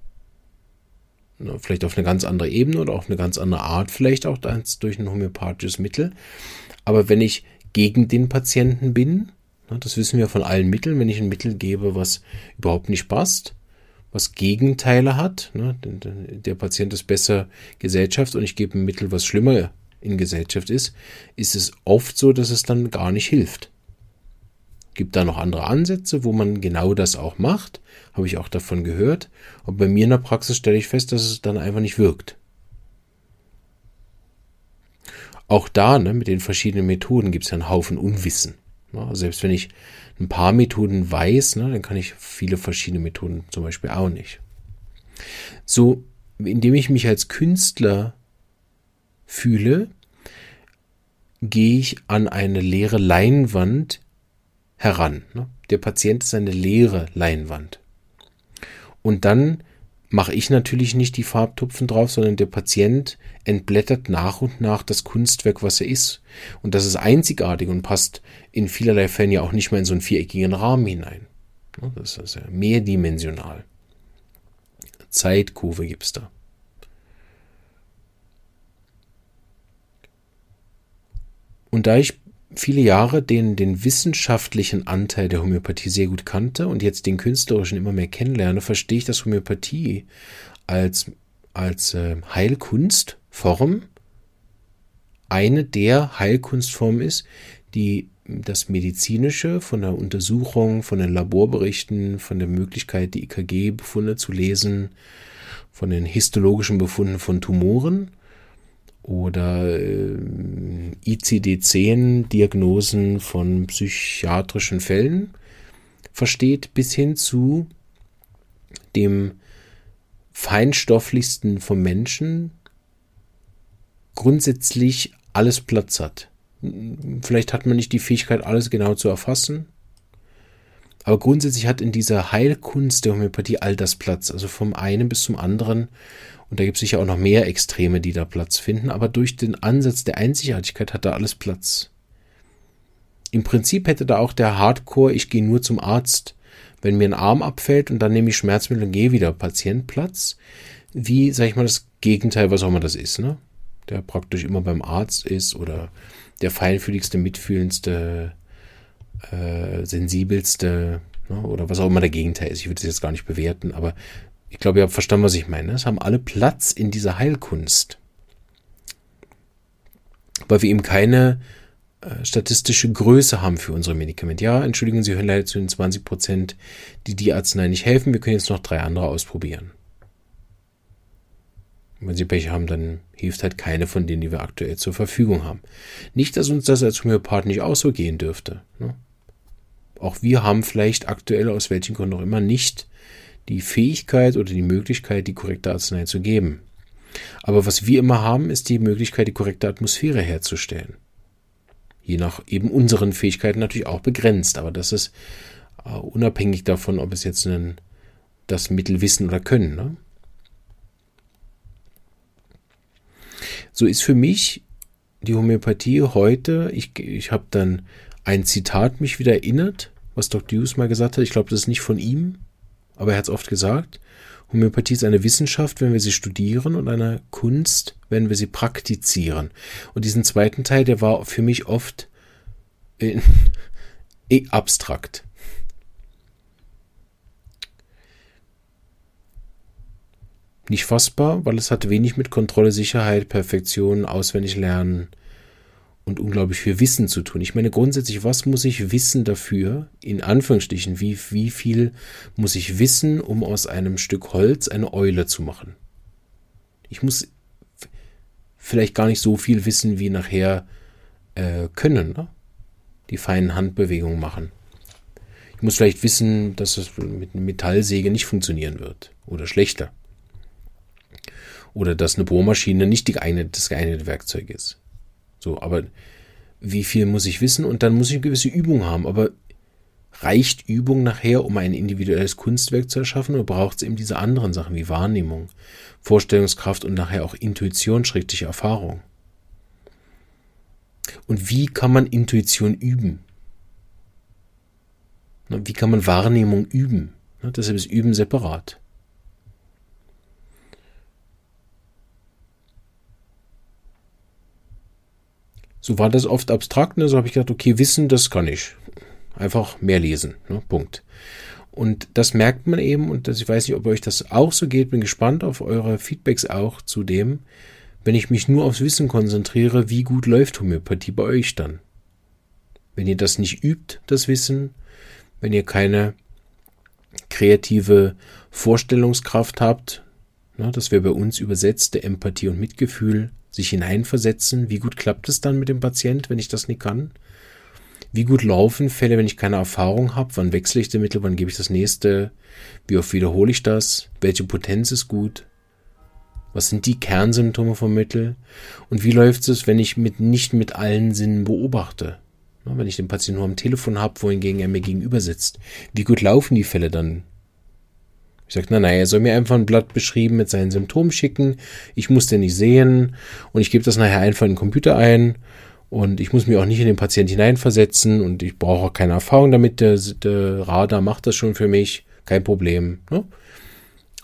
Vielleicht auf eine ganz andere Ebene oder auf eine ganz andere Art, vielleicht auch durch ein homöopathisches Mittel. Aber wenn ich gegen den Patienten bin, das wissen wir von allen Mitteln, wenn ich ein Mittel gebe, was überhaupt nicht passt, was Gegenteile hat, der Patient ist besser Gesellschaft und ich gebe ein Mittel, was schlimmer in Gesellschaft ist, ist es oft so, dass es dann gar nicht hilft. Gibt da noch andere Ansätze, wo man genau das auch macht, habe ich auch davon gehört. Und bei mir in der Praxis stelle ich fest, dass es dann einfach nicht wirkt. Auch da, ne, mit den verschiedenen Methoden gibt es ja einen Haufen Unwissen. Ne? Selbst wenn ich ein paar Methoden weiß, ne, dann kann ich viele verschiedene Methoden zum Beispiel auch nicht. So, indem ich mich als Künstler fühle, gehe ich an eine leere Leinwand heran. Ne? Der Patient ist eine leere Leinwand. Und dann mache ich natürlich nicht die Farbtupfen drauf, sondern der Patient entblättert nach und nach das Kunstwerk, was er ist. Und das ist einzigartig und passt in vielerlei Fällen ja auch nicht mehr in so einen viereckigen Rahmen hinein. Ne? Das ist ja mehrdimensional. Zeitkurve gibt es da. Und da ich viele Jahre den, den wissenschaftlichen Anteil der Homöopathie sehr gut kannte und jetzt den künstlerischen immer mehr kennenlerne, verstehe ich, dass Homöopathie als, als äh, Heilkunstform eine der Heilkunstformen ist, die das Medizinische von der Untersuchung, von den Laborberichten, von der Möglichkeit, die IKG-Befunde zu lesen, von den histologischen Befunden von Tumoren oder äh, ICD-10-Diagnosen von psychiatrischen Fällen versteht, bis hin zu dem feinstofflichsten vom Menschen grundsätzlich alles Platz hat. Vielleicht hat man nicht die Fähigkeit, alles genau zu erfassen, aber grundsätzlich hat in dieser Heilkunst der Homöopathie all das Platz, also vom einen bis zum anderen und da gibt es sicher auch noch mehr Extreme, die da Platz finden, aber durch den Ansatz der Einzigartigkeit hat da alles Platz. Im Prinzip hätte da auch der Hardcore, ich gehe nur zum Arzt, wenn mir ein Arm abfällt und dann nehme ich Schmerzmittel und gehe wieder Patient Platz. Wie, sag ich mal, das Gegenteil, was auch immer das ist, ne? Der praktisch immer beim Arzt ist oder der feinfühligste, mitfühlendste, äh, sensibelste, ne? oder was auch immer der Gegenteil ist. Ich würde es jetzt gar nicht bewerten, aber ich glaube, ihr habt verstanden, was ich meine. Es haben alle Platz in dieser Heilkunst. Weil wir eben keine äh, statistische Größe haben für unsere Medikamente. Ja, entschuldigen Sie, hören leider zu den 20 Prozent, die die Arznei nicht helfen. Wir können jetzt noch drei andere ausprobieren. Wenn Sie Pech haben, dann hilft halt keine von denen, die wir aktuell zur Verfügung haben. Nicht, dass uns das als Homöopath nicht auch so gehen dürfte. Ne? Auch wir haben vielleicht aktuell aus welchen Gründen auch immer nicht die Fähigkeit oder die Möglichkeit, die korrekte Arznei zu geben. Aber was wir immer haben, ist die Möglichkeit, die korrekte Atmosphäre herzustellen. Je nach eben unseren Fähigkeiten natürlich auch begrenzt, aber das ist uh, unabhängig davon, ob es jetzt einen, das Mittel wissen oder können. Ne? So ist für mich die Homöopathie heute, ich, ich habe dann ein Zitat mich wieder erinnert, was Dr. Hughes mal gesagt hat. Ich glaube, das ist nicht von ihm, aber er hat es oft gesagt, Homöopathie ist eine Wissenschaft, wenn wir sie studieren und eine Kunst, wenn wir sie praktizieren. Und diesen zweiten Teil, der war für mich oft äh, eh abstrakt. Nicht fassbar, weil es hat wenig mit Kontrolle, Sicherheit, Perfektion, auswendig lernen, und unglaublich viel Wissen zu tun. Ich meine grundsätzlich, was muss ich wissen dafür, in Anführungsstrichen, wie, wie viel muss ich wissen, um aus einem Stück Holz eine Eule zu machen? Ich muss vielleicht gar nicht so viel wissen, wie nachher äh, können, ne? die feinen Handbewegungen machen. Ich muss vielleicht wissen, dass es mit einer Metallsäge nicht funktionieren wird oder schlechter. Oder dass eine Bohrmaschine nicht die geeignete, das geeignete Werkzeug ist. So, aber wie viel muss ich wissen? Und dann muss ich eine gewisse Übung haben. Aber reicht Übung nachher, um ein individuelles Kunstwerk zu erschaffen, oder braucht es eben diese anderen Sachen wie Wahrnehmung, Vorstellungskraft und nachher auch Intuition, schrägliche Erfahrung? Und wie kann man Intuition üben? Wie kann man Wahrnehmung üben? Deshalb ist Üben separat. So war das oft abstrakt, ne? so habe ich gedacht, okay, Wissen, das kann ich. Einfach mehr lesen. Ne? Punkt. Und das merkt man eben, und das, ich weiß nicht, ob euch das auch so geht, bin gespannt auf eure Feedbacks auch zu dem, wenn ich mich nur aufs Wissen konzentriere, wie gut läuft Homöopathie bei euch dann? Wenn ihr das nicht übt, das Wissen, wenn ihr keine kreative Vorstellungskraft habt, ne, das wäre bei uns übersetzte Empathie und Mitgefühl, sich hineinversetzen. Wie gut klappt es dann mit dem Patient, wenn ich das nicht kann? Wie gut laufen Fälle, wenn ich keine Erfahrung habe? Wann wechsle ich die Mittel? Wann gebe ich das nächste? Wie oft wiederhole ich das? Welche Potenz ist gut? Was sind die Kernsymptome vom Mittel? Und wie läuft es, wenn ich mit, nicht mit allen Sinnen beobachte? Wenn ich den Patienten nur am Telefon habe, wohingegen er mir gegenüber sitzt. Wie gut laufen die Fälle dann? Ich sage, na, na, er soll mir einfach ein Blatt beschrieben mit seinen Symptomen schicken. Ich muss den nicht sehen und ich gebe das nachher einfach in den Computer ein und ich muss mich auch nicht in den Patienten hineinversetzen und ich brauche auch keine Erfahrung damit. Der, der Radar macht das schon für mich, kein Problem. Ne?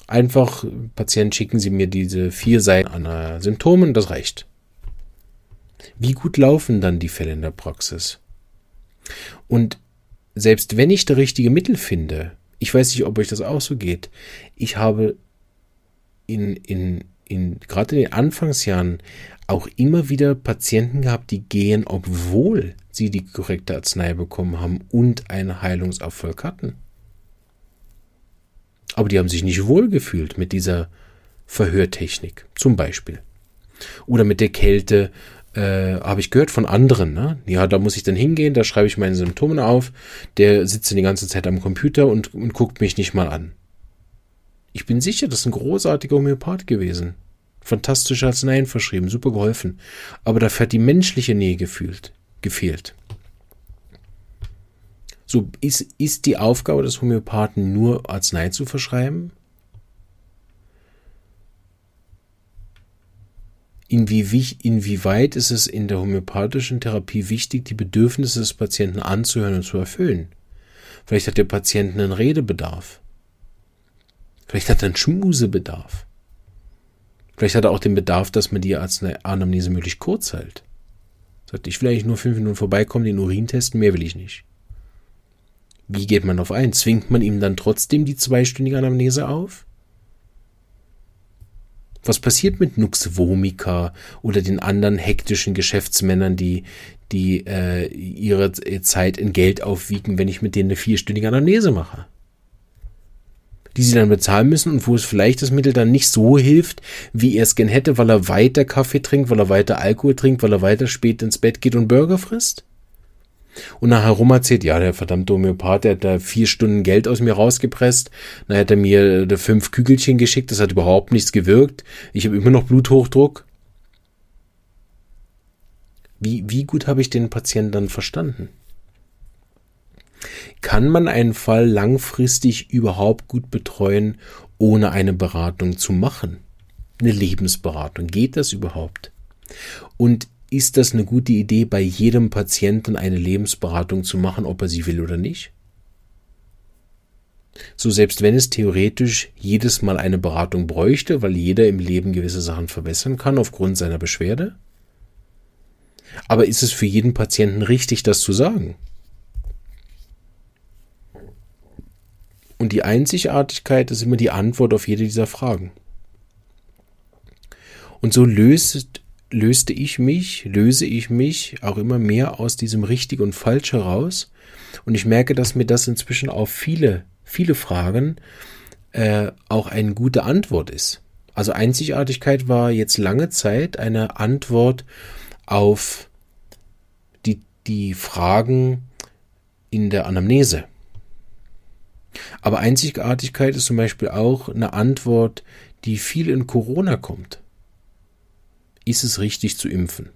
Einfach, Patienten schicken Sie mir diese vier Seiten an äh, Symptomen, das reicht. Wie gut laufen dann die Fälle in der Praxis? Und selbst wenn ich das richtige Mittel finde, ich weiß nicht, ob euch das auch so geht. Ich habe in, in, in, gerade in den Anfangsjahren auch immer wieder Patienten gehabt, die gehen, obwohl sie die korrekte Arznei bekommen haben und einen Heilungserfolg hatten. Aber die haben sich nicht wohlgefühlt mit dieser Verhörtechnik, zum Beispiel. Oder mit der Kälte, äh, habe ich gehört von anderen, ne? Ja, da muss ich dann hingehen, da schreibe ich meine Symptome auf. Der sitzt dann die ganze Zeit am Computer und, und guckt mich nicht mal an. Ich bin sicher, das ist ein großartiger Homöopath gewesen. Fantastische Arzneien verschrieben, super geholfen. Aber da hat die menschliche Nähe gefühlt, gefehlt. So ist, ist die Aufgabe des Homöopathen nur Arznei zu verschreiben? Inwie, inwieweit ist es in der homöopathischen Therapie wichtig, die Bedürfnisse des Patienten anzuhören und zu erfüllen? Vielleicht hat der Patient einen Redebedarf. Vielleicht hat er einen Schmusebedarf. Vielleicht hat er auch den Bedarf, dass man die Anamnese möglichst kurz hält. Sagt, ich will eigentlich nur fünf Minuten vorbeikommen, den Urin testen, mehr will ich nicht. Wie geht man auf ein? Zwingt man ihm dann trotzdem die zweistündige Anamnese auf? Was passiert mit Nux Vomica oder den anderen hektischen Geschäftsmännern, die, die äh, ihre Zeit in Geld aufwiegen, wenn ich mit denen eine vierstündige Anamnese mache? Die sie dann bezahlen müssen und wo es vielleicht das Mittel dann nicht so hilft, wie er es gern hätte, weil er weiter Kaffee trinkt, weil er weiter Alkohol trinkt, weil er weiter spät ins Bett geht und Burger frisst? Und nachher rum erzählt, ja, der verdammte Homöopath, der hat da vier Stunden Geld aus mir rausgepresst. Dann hat er mir da fünf Kügelchen geschickt, das hat überhaupt nichts gewirkt. Ich habe immer noch Bluthochdruck. Wie, wie gut habe ich den Patienten dann verstanden? Kann man einen Fall langfristig überhaupt gut betreuen, ohne eine Beratung zu machen? Eine Lebensberatung, geht das überhaupt? Und ist das eine gute Idee, bei jedem Patienten eine Lebensberatung zu machen, ob er sie will oder nicht? So selbst wenn es theoretisch jedes Mal eine Beratung bräuchte, weil jeder im Leben gewisse Sachen verbessern kann aufgrund seiner Beschwerde? Aber ist es für jeden Patienten richtig, das zu sagen? Und die Einzigartigkeit ist immer die Antwort auf jede dieser Fragen. Und so löst löste ich mich, löse ich mich auch immer mehr aus diesem richtig und falsch heraus. Und ich merke, dass mir das inzwischen auf viele, viele Fragen äh, auch eine gute Antwort ist. Also Einzigartigkeit war jetzt lange Zeit eine Antwort auf die, die Fragen in der Anamnese. Aber Einzigartigkeit ist zum Beispiel auch eine Antwort, die viel in Corona kommt. Ist es richtig zu impfen?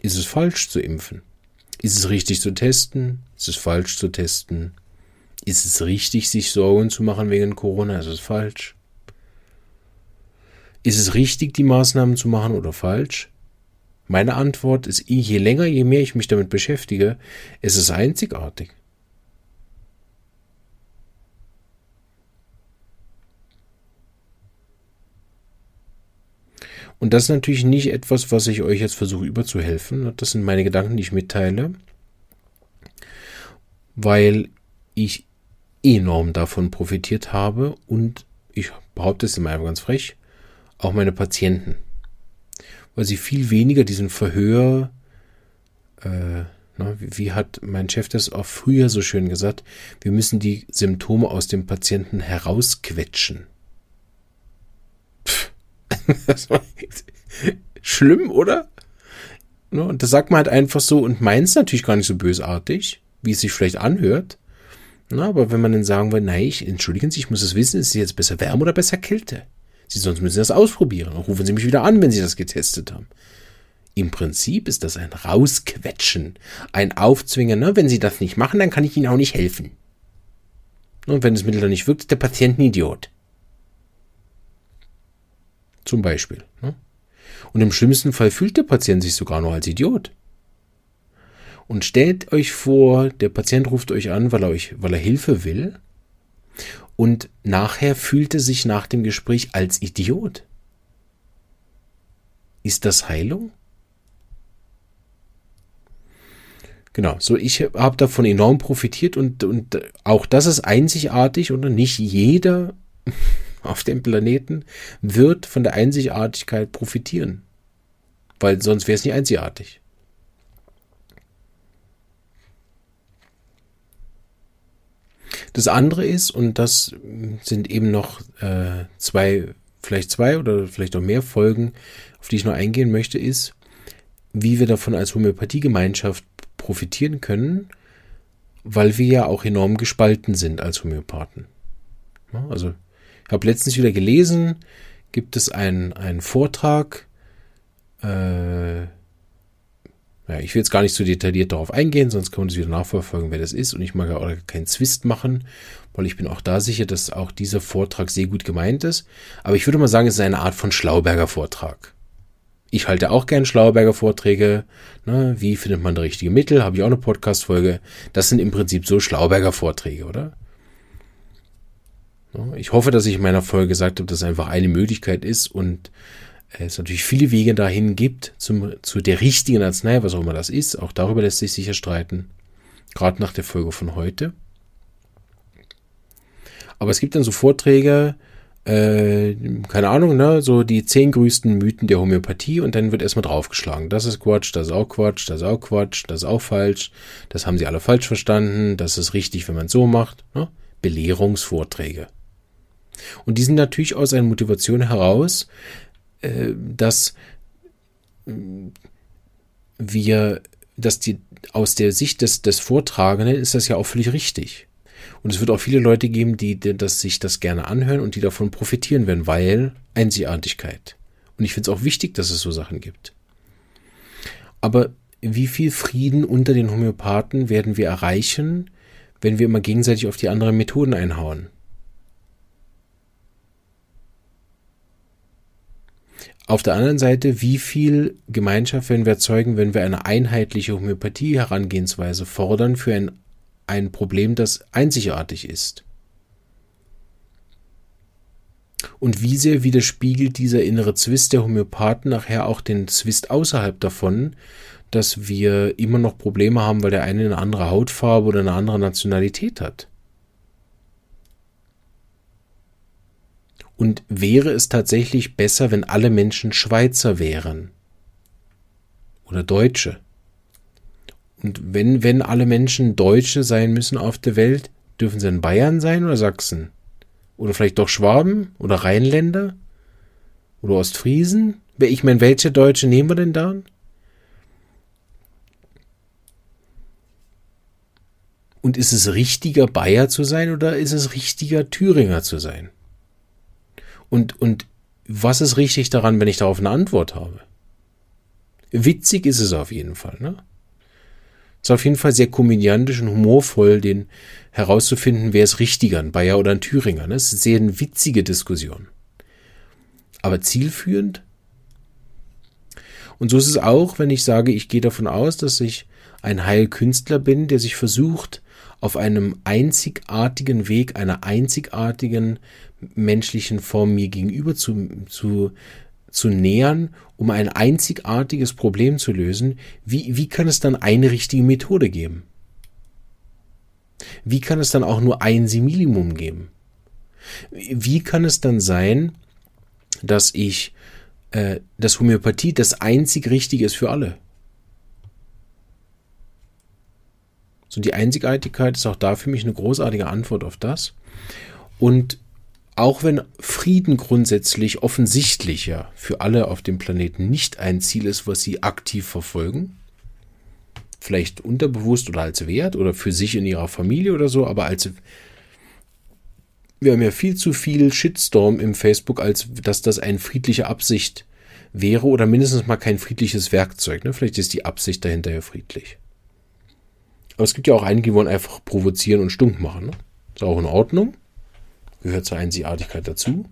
Ist es falsch zu impfen? Ist es richtig zu testen? Ist es falsch zu testen? Ist es richtig, sich Sorgen zu machen wegen Corona? Ist es falsch? Ist es richtig, die Maßnahmen zu machen oder falsch? Meine Antwort ist, je länger, je mehr ich mich damit beschäftige, es ist einzigartig. Und das ist natürlich nicht etwas, was ich euch jetzt versuche überzuhelfen. Das sind meine Gedanken, die ich mitteile, weil ich enorm davon profitiert habe und ich behaupte es immer ganz frech, auch meine Patienten. Weil sie viel weniger diesen Verhör, äh, na, wie hat mein Chef das auch früher so schön gesagt, wir müssen die Symptome aus dem Patienten herausquetschen. schlimm, oder? Ne, und das sagt man halt einfach so und meint es natürlich gar nicht so bösartig, wie es sich vielleicht anhört. Na, aber wenn man dann sagen will, nein, ich, entschuldigen Sie, ich muss es wissen, ist es jetzt besser Wärme oder besser Kälte? Sie, sonst müssen Sie das ausprobieren. Und rufen Sie mich wieder an, wenn Sie das getestet haben. Im Prinzip ist das ein Rausquetschen, ein Aufzwingen. Ne? Wenn Sie das nicht machen, dann kann ich Ihnen auch nicht helfen. Und wenn das Mittel dann nicht wirkt, ist der Patient ein Idiot. Zum Beispiel. Ne? Und im schlimmsten Fall fühlt der Patient sich sogar noch als Idiot. Und stellt euch vor, der Patient ruft euch an, weil er euch, weil er Hilfe will. Und nachher fühlt er sich nach dem Gespräch als Idiot. Ist das Heilung? Genau, so ich habe davon enorm profitiert und, und auch das ist einzigartig und nicht jeder auf dem Planeten wird von der Einzigartigkeit profitieren. Weil sonst wäre es nicht einzigartig. Das andere ist, und das sind eben noch äh, zwei, vielleicht zwei oder vielleicht auch mehr Folgen, auf die ich noch eingehen möchte, ist, wie wir davon als Homöopathiegemeinschaft profitieren können, weil wir ja auch enorm gespalten sind als Homöopathen. Also, habe letztens wieder gelesen, gibt es einen, einen Vortrag, äh, ja, ich will jetzt gar nicht so detailliert darauf eingehen, sonst kann man das wieder nachverfolgen, wer das ist. Und ich mag ja auch keinen Zwist machen, weil ich bin auch da sicher, dass auch dieser Vortrag sehr gut gemeint ist. Aber ich würde mal sagen, es ist eine Art von Schlauberger Vortrag. Ich halte auch gern Schlauberger Vorträge. Ne? Wie findet man das richtige Mittel? Habe ich auch eine Podcast-Folge. Das sind im Prinzip so Schlauberger Vorträge, oder? Ich hoffe, dass ich in meiner Folge gesagt habe, dass es einfach eine Möglichkeit ist und es natürlich viele Wege dahin gibt, zum, zu der richtigen Arznei, was auch immer das ist. Auch darüber lässt sich sicher streiten. Gerade nach der Folge von heute. Aber es gibt dann so Vorträge, äh, keine Ahnung, ne, so die zehn größten Mythen der Homöopathie und dann wird erstmal draufgeschlagen. Das ist Quatsch, das ist auch Quatsch, das ist auch Quatsch, das ist auch falsch, das haben sie alle falsch verstanden, das ist richtig, wenn man es so macht. Ne? Belehrungsvorträge. Und die sind natürlich aus einer Motivation heraus, äh, dass äh, wir, dass die aus der Sicht des, des Vortragenden ist das ja auch völlig richtig. Und es wird auch viele Leute geben, die, die das, sich das gerne anhören und die davon profitieren werden, weil Einzigartigkeit. Und ich finde es auch wichtig, dass es so Sachen gibt. Aber wie viel Frieden unter den Homöopathen werden wir erreichen, wenn wir immer gegenseitig auf die anderen Methoden einhauen? Auf der anderen Seite, wie viel Gemeinschaft werden wir erzeugen, wenn wir eine einheitliche Homöopathie-Herangehensweise fordern für ein, ein Problem, das einzigartig ist? Und wie sehr widerspiegelt dieser innere Zwist der Homöopathen nachher auch den Zwist außerhalb davon, dass wir immer noch Probleme haben, weil der eine eine andere Hautfarbe oder eine andere Nationalität hat? Und wäre es tatsächlich besser, wenn alle Menschen Schweizer wären? Oder Deutsche? Und wenn, wenn alle Menschen Deutsche sein müssen auf der Welt, dürfen sie in Bayern sein oder Sachsen? Oder vielleicht doch Schwaben oder Rheinländer? Oder Ostfriesen? Ich meine, welche Deutsche nehmen wir denn da? Und ist es richtiger, Bayer zu sein oder ist es richtiger, Thüringer zu sein? Und, und was ist richtig daran, wenn ich darauf eine Antwort habe? Witzig ist es auf jeden Fall, ne? Es ist auf jeden Fall sehr komödiantisch und humorvoll, den herauszufinden, wer ist richtiger, ein Bayer oder ein Thüringer. Ne? Es ist sehr eine witzige Diskussion. Aber zielführend? Und so ist es auch, wenn ich sage, ich gehe davon aus, dass ich ein Heilkünstler bin, der sich versucht, auf einem einzigartigen Weg, einer einzigartigen menschlichen Form mir gegenüber zu, zu, zu nähern, um ein einzigartiges Problem zu lösen, wie, wie kann es dann eine richtige Methode geben? Wie kann es dann auch nur ein Similimum geben? Wie kann es dann sein, dass ich, äh, dass Homöopathie das einzig Richtige ist für alle? So die Einzigartigkeit ist auch da für mich eine großartige Antwort auf das. Und auch wenn Frieden grundsätzlich offensichtlich ja für alle auf dem Planeten nicht ein Ziel ist, was sie aktiv verfolgen, vielleicht unterbewusst oder als Wert oder für sich in ihrer Familie oder so, aber als wir haben ja viel zu viel Shitstorm im Facebook, als dass das eine friedliche Absicht wäre oder mindestens mal kein friedliches Werkzeug. Ne? Vielleicht ist die Absicht dahinter ja friedlich. Aber es gibt ja auch einige, die wollen einfach provozieren und stunk machen. Ne? Ist auch in Ordnung. Gehört zur Einzigartigkeit dazu.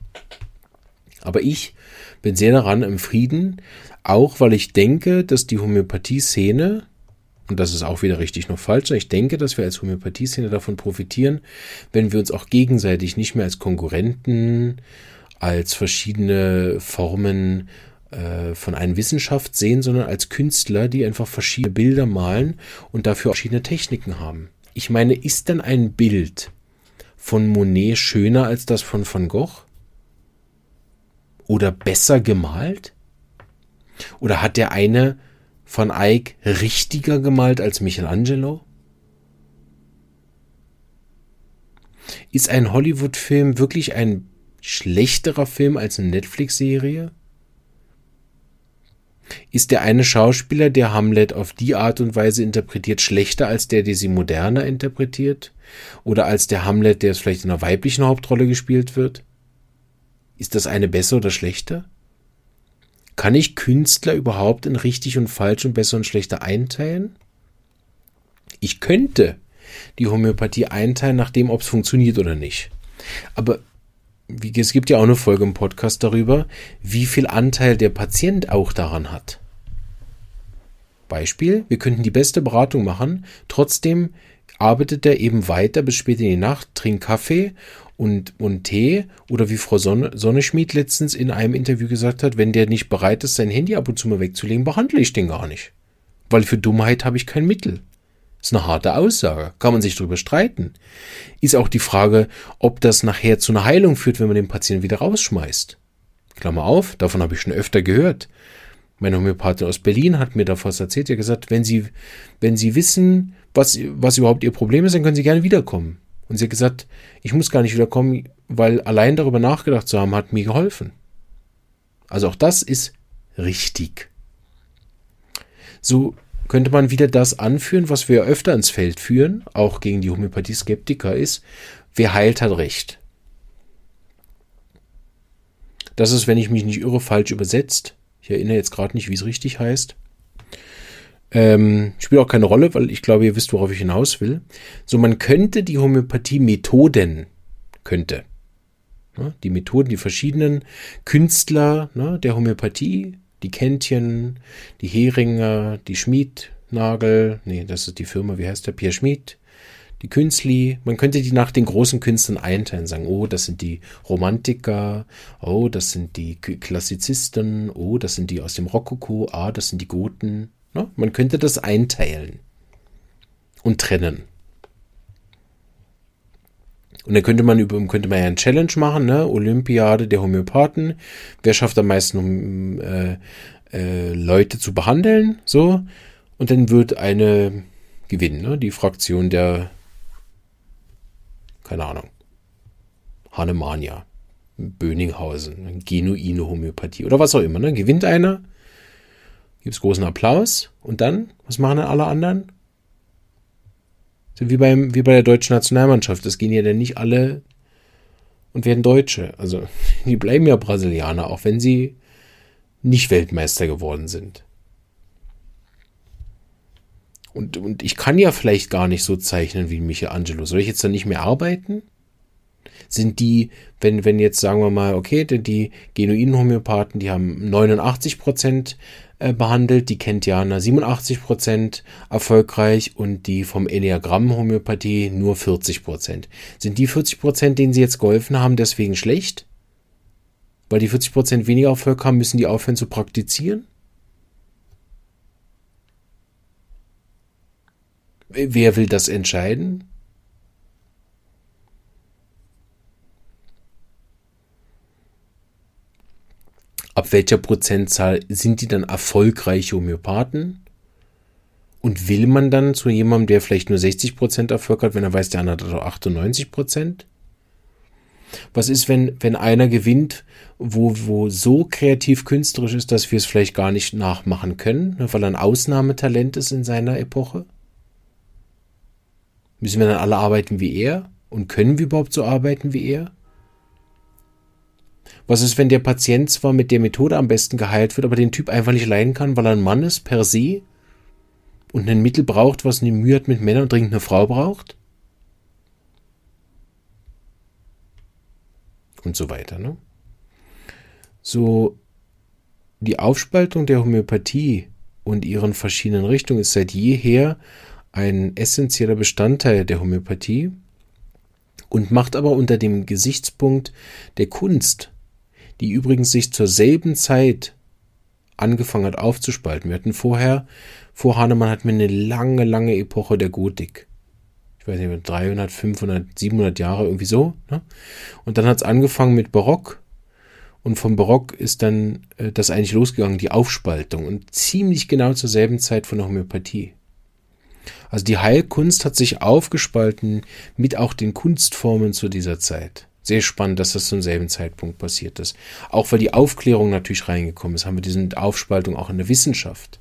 Aber ich bin sehr daran im Frieden, auch weil ich denke, dass die Homöopathie-Szene und das ist auch wieder richtig noch falsch. Ich denke, dass wir als Homöopathie-Szene davon profitieren, wenn wir uns auch gegenseitig nicht mehr als Konkurrenten, als verschiedene Formen äh, von einer Wissenschaft sehen, sondern als Künstler, die einfach verschiedene Bilder malen und dafür verschiedene Techniken haben. Ich meine, ist denn ein Bild von Monet schöner als das von Van Gogh? Oder besser gemalt? Oder hat der eine von Eyck richtiger gemalt als Michelangelo? Ist ein Hollywood-Film wirklich ein schlechterer Film als eine Netflix-Serie? Ist der eine Schauspieler, der Hamlet auf die Art und Weise interpretiert, schlechter als der, der sie moderner interpretiert? Oder als der Hamlet, der es vielleicht in einer weiblichen Hauptrolle gespielt wird? Ist das eine besser oder schlechter? Kann ich Künstler überhaupt in richtig und falsch und besser und schlechter einteilen? Ich könnte die Homöopathie einteilen, nachdem ob es funktioniert oder nicht. Aber wie, es gibt ja auch eine Folge im Podcast darüber, wie viel Anteil der Patient auch daran hat. Beispiel, wir könnten die beste Beratung machen, trotzdem arbeitet er eben weiter bis spät in die Nacht, trinkt Kaffee und, und Tee oder wie Frau Sonne, Sonneschmied letztens in einem Interview gesagt hat, wenn der nicht bereit ist, sein Handy ab und zu mal wegzulegen, behandle ich den gar nicht. Weil für Dummheit habe ich kein Mittel. Ist eine harte Aussage. Kann man sich darüber streiten. Ist auch die Frage, ob das nachher zu einer Heilung führt, wenn man den Patienten wieder rausschmeißt. Klammer auf, davon habe ich schon öfter gehört. Meine Homöopathin aus Berlin hat mir davor erzählt, ja gesagt, wenn Sie, wenn Sie wissen, was, was überhaupt Ihr Problem ist, dann können Sie gerne wiederkommen. Und sie hat gesagt, ich muss gar nicht wiederkommen, weil allein darüber nachgedacht zu haben, hat mir geholfen. Also auch das ist richtig. So könnte man wieder das anführen, was wir öfter ins Feld führen, auch gegen die Homöopathie-Skeptiker ist, wer heilt, hat Recht. Das ist, wenn ich mich nicht irre, falsch übersetzt. Ich erinnere jetzt gerade nicht, wie es richtig heißt. Ähm, spielt auch keine Rolle, weil ich glaube, ihr wisst, worauf ich hinaus will. So, man könnte die Homöopathie-Methoden, könnte, ne, die Methoden, die verschiedenen Künstler ne, der Homöopathie, die Kentchen, die Heringer, die Schmiednagel, nee, das ist die Firma, wie heißt der, Pierre Schmid, die Künstli, man könnte die nach den großen Künstlern einteilen, sagen, oh, das sind die Romantiker, oh, das sind die Klassizisten, oh, das sind die aus dem Rokoko, ah, das sind die Goten, Ne? Man könnte das einteilen und trennen. Und dann könnte man über, könnte man ja ein Challenge machen, ne? Olympiade der Homöopathen. Wer schafft am meisten, um äh, äh, Leute zu behandeln? So. Und dann wird eine gewinnen, ne? Die Fraktion der, keine Ahnung, Hannemania, Böninghausen, genuine Homöopathie oder was auch immer, ne? Gewinnt einer gibt es großen Applaus und dann, was machen dann alle anderen? Sind wie, beim, wie bei der deutschen Nationalmannschaft. Das gehen ja dann nicht alle und werden Deutsche. Also die bleiben ja Brasilianer, auch wenn sie nicht Weltmeister geworden sind. Und, und ich kann ja vielleicht gar nicht so zeichnen wie Michelangelo. Soll ich jetzt dann nicht mehr arbeiten? Sind die, wenn, wenn jetzt sagen wir mal, okay, die genuinen Homöopathen, die haben 89 Prozent äh, behandelt. Die kennt Jana 87% erfolgreich und die vom Enneagramm Homöopathie nur 40%. Sind die 40%, denen sie jetzt geholfen haben, deswegen schlecht? Weil die 40% weniger Erfolg haben, müssen die aufhören zu praktizieren? Wer will das entscheiden? Ab welcher Prozentzahl sind die dann erfolgreiche Homöopathen? Und will man dann zu jemandem, der vielleicht nur 60% Erfolg hat, wenn er weiß, der andere hat 98%? Was ist, wenn, wenn einer gewinnt, wo, wo so kreativ künstlerisch ist, dass wir es vielleicht gar nicht nachmachen können, ne, weil er ein Ausnahmetalent ist in seiner Epoche? Müssen wir dann alle arbeiten wie er? Und können wir überhaupt so arbeiten wie er? Was ist, wenn der Patient zwar mit der Methode am besten geheilt wird, aber den Typ einfach nicht leiden kann, weil er ein Mann ist per se und ein Mittel braucht, was eine Mühe hat mit Männern und dringend eine Frau braucht? Und so weiter. Ne? So, die Aufspaltung der Homöopathie und ihren verschiedenen Richtungen ist seit jeher ein essentieller Bestandteil der Homöopathie und macht aber unter dem Gesichtspunkt der Kunst die übrigens sich zur selben Zeit angefangen hat aufzuspalten. Wir hatten vorher, vor Hahnemann hatten wir eine lange, lange Epoche der Gotik. Ich weiß nicht, 300, 500, 700 Jahre, irgendwie so. Ne? Und dann hat es angefangen mit Barock. Und vom Barock ist dann äh, das eigentlich losgegangen, die Aufspaltung. Und ziemlich genau zur selben Zeit von der Homöopathie. Also die Heilkunst hat sich aufgespalten mit auch den Kunstformen zu dieser Zeit. Sehr spannend, dass das zum selben Zeitpunkt passiert ist. Auch weil die Aufklärung natürlich reingekommen ist, haben wir diese Aufspaltung auch in der Wissenschaft.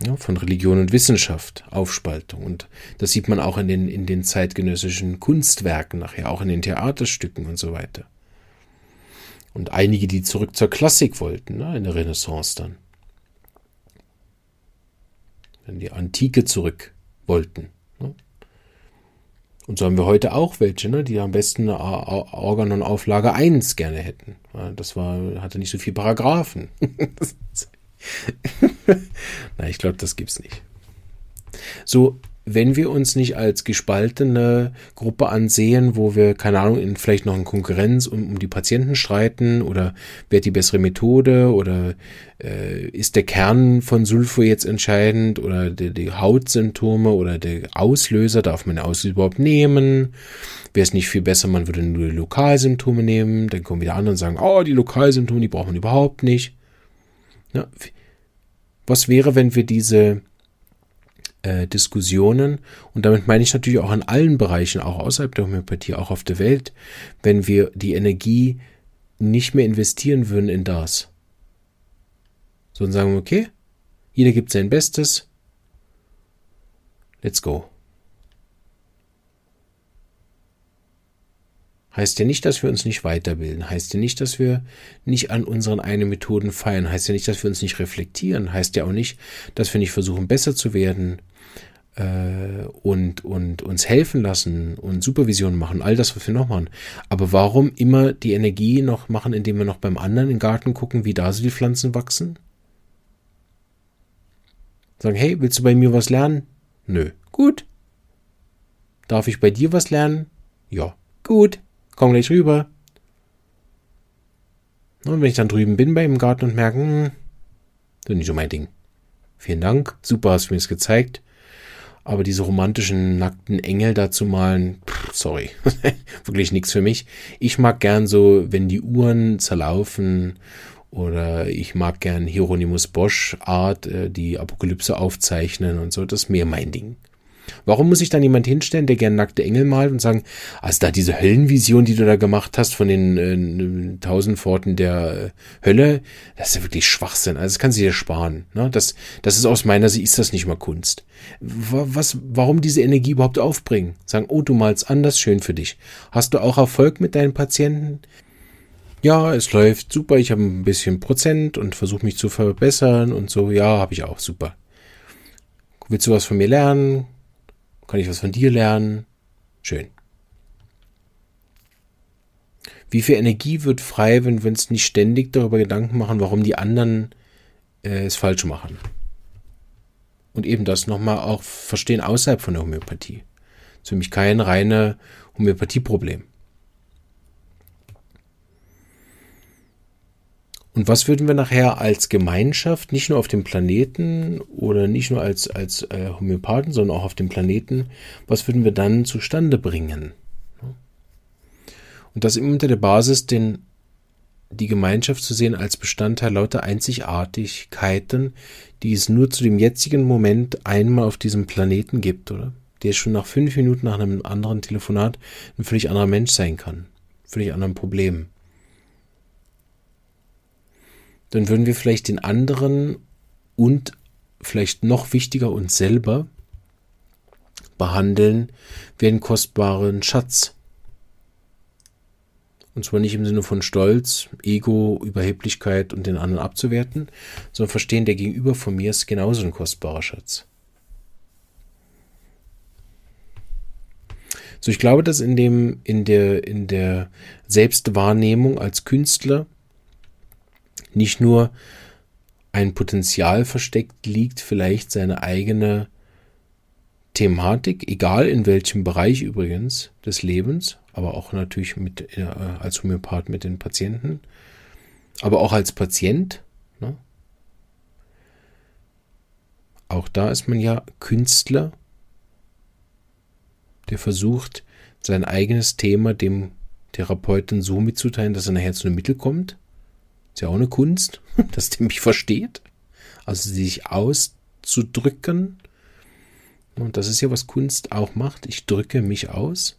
Ja, von Religion und Wissenschaft, Aufspaltung. Und das sieht man auch in den, in den zeitgenössischen Kunstwerken nachher, auch in den Theaterstücken und so weiter. Und einige, die zurück zur Klassik wollten, ne, in der Renaissance dann. Wenn die Antike zurück wollten. Und so haben wir heute auch welche, ne, die am besten Organon-Auflage 1 gerne hätten. Das war, hatte nicht so viele Paragraphen. Na, ich glaube, das gibt's nicht. So, wenn wir uns nicht als gespaltene Gruppe ansehen, wo wir, keine Ahnung, in vielleicht noch in Konkurrenz um, um die Patienten streiten oder wer hat die bessere Methode oder äh, ist der Kern von Sulfur jetzt entscheidend oder die, die Hautsymptome oder der Auslöser, darf man den Auslöser überhaupt nehmen? Wäre es nicht viel besser, man würde nur die Lokalsymptome nehmen, dann kommen wieder andere und sagen, oh, die Lokalsymptome, die braucht man überhaupt nicht. Ja, was wäre, wenn wir diese äh, Diskussionen, und damit meine ich natürlich auch in allen Bereichen, auch außerhalb der Homöopathie, auch auf der Welt, wenn wir die Energie nicht mehr investieren würden in das. Sondern sagen, okay, jeder gibt sein Bestes, let's go. Heißt ja nicht, dass wir uns nicht weiterbilden. Heißt ja nicht, dass wir nicht an unseren eigenen Methoden feiern. Heißt ja nicht, dass wir uns nicht reflektieren. Heißt ja auch nicht, dass wir nicht versuchen, besser zu werden und, und uns helfen lassen und Supervision machen, all das, was wir noch machen. Aber warum immer die Energie noch machen, indem wir noch beim anderen im Garten gucken, wie da so die Pflanzen wachsen? Sagen, hey, willst du bei mir was lernen? Nö. Gut. Darf ich bei dir was lernen? Ja. Gut. Komm gleich rüber. Und wenn ich dann drüben bin bei ihm im Garten und merke, hm, das ist nicht so mein Ding. Vielen Dank. Super, hast du mir das gezeigt. Aber diese romantischen nackten Engel da zu malen, pff, sorry, wirklich nichts für mich. Ich mag gern so, wenn die Uhren zerlaufen oder ich mag gern Hieronymus Bosch Art, äh, die Apokalypse aufzeichnen und so, das ist mehr mein Ding. Warum muss sich dann jemand hinstellen, der gern nackte Engel malt und sagen, also da diese Höllenvision, die du da gemacht hast von den äh, tausend Pforten der äh, Hölle, das ist ja wirklich Schwachsinn. Also das kannst du dir sparen. Ne? Das, das ist aus meiner Sicht, ist das nicht mal Kunst. Was, warum diese Energie überhaupt aufbringen? Sagen, oh, du malst anders, schön für dich. Hast du auch Erfolg mit deinen Patienten? Ja, es läuft super, ich habe ein bisschen Prozent und versuche mich zu verbessern und so. Ja, habe ich auch, super. Willst du was von mir lernen? Kann ich was von dir lernen? Schön. Wie viel Energie wird frei, wenn wir uns nicht ständig darüber Gedanken machen, warum die anderen äh, es falsch machen? Und eben das nochmal auch verstehen außerhalb von der Homöopathie. Das ist für mich kein reine Homöopathieproblem. Und was würden wir nachher als Gemeinschaft, nicht nur auf dem Planeten oder nicht nur als, als äh, Homöopathen, sondern auch auf dem Planeten, was würden wir dann zustande bringen? Und das immer unter der Basis, den, die Gemeinschaft zu sehen als Bestandteil lauter Einzigartigkeiten, die es nur zu dem jetzigen Moment einmal auf diesem Planeten gibt, oder? Der schon nach fünf Minuten nach einem anderen Telefonat ein völlig anderer Mensch sein kann. Völlig anderen Problem dann würden wir vielleicht den anderen und vielleicht noch wichtiger uns selber behandeln wie einen kostbaren Schatz. Und zwar nicht im Sinne von Stolz, Ego, Überheblichkeit und den anderen abzuwerten, sondern verstehen, der Gegenüber von mir ist genauso ein kostbarer Schatz. So, ich glaube, dass in dem, in der, in der Selbstwahrnehmung als Künstler nicht nur ein Potenzial versteckt liegt, vielleicht seine eigene Thematik, egal in welchem Bereich übrigens des Lebens, aber auch natürlich mit, äh, als Homöopath mit den Patienten, aber auch als Patient. Ne? Auch da ist man ja Künstler, der versucht, sein eigenes Thema dem Therapeuten so mitzuteilen, dass er nachher zu einem Mittel kommt. Ist ja auch eine Kunst, dass der mich versteht. Also sich auszudrücken. Und das ist ja, was Kunst auch macht. Ich drücke mich aus.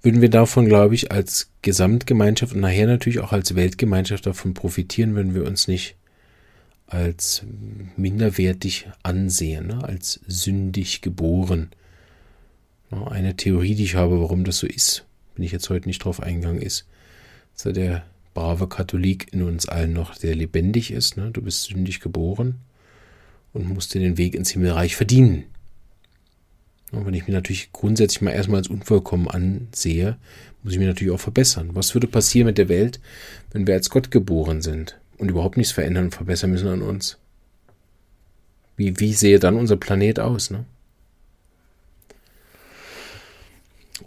Würden wir davon, glaube ich, als Gesamtgemeinschaft und nachher natürlich auch als Weltgemeinschaft davon profitieren, wenn wir uns nicht als minderwertig ansehen, ne? als sündig geboren. Eine Theorie, die ich habe, warum das so ist, wenn ich jetzt heute nicht drauf eingegangen ist, dass der brave Katholik in uns allen noch sehr lebendig ist. Ne? Du bist sündig geboren und musst dir den Weg ins Himmelreich verdienen. Und wenn ich mich natürlich grundsätzlich mal erstmal als unvollkommen ansehe, muss ich mich natürlich auch verbessern. Was würde passieren mit der Welt, wenn wir als Gott geboren sind und überhaupt nichts verändern und verbessern müssen an uns? Wie, wie sehe dann unser Planet aus? Ne?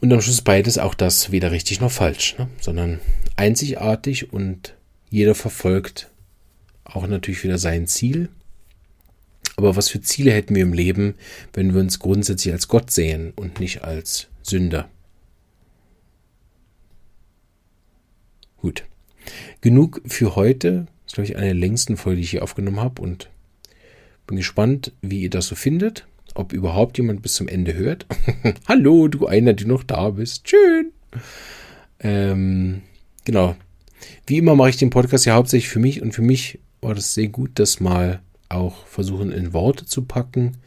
Und am Schluss beides auch das weder richtig noch falsch, ne? sondern einzigartig und jeder verfolgt auch natürlich wieder sein Ziel. Aber was für Ziele hätten wir im Leben, wenn wir uns grundsätzlich als Gott sehen und nicht als Sünder? Gut. Genug für heute. Das ist, glaube ich, eine der längsten Folgen, die ich hier aufgenommen habe und bin gespannt, wie ihr das so findet ob überhaupt jemand bis zum Ende hört. Hallo, du einer, der noch da bist. Schön. Ähm, genau. Wie immer mache ich den Podcast ja hauptsächlich für mich und für mich war das sehr gut, das mal auch versuchen in Worte zu packen.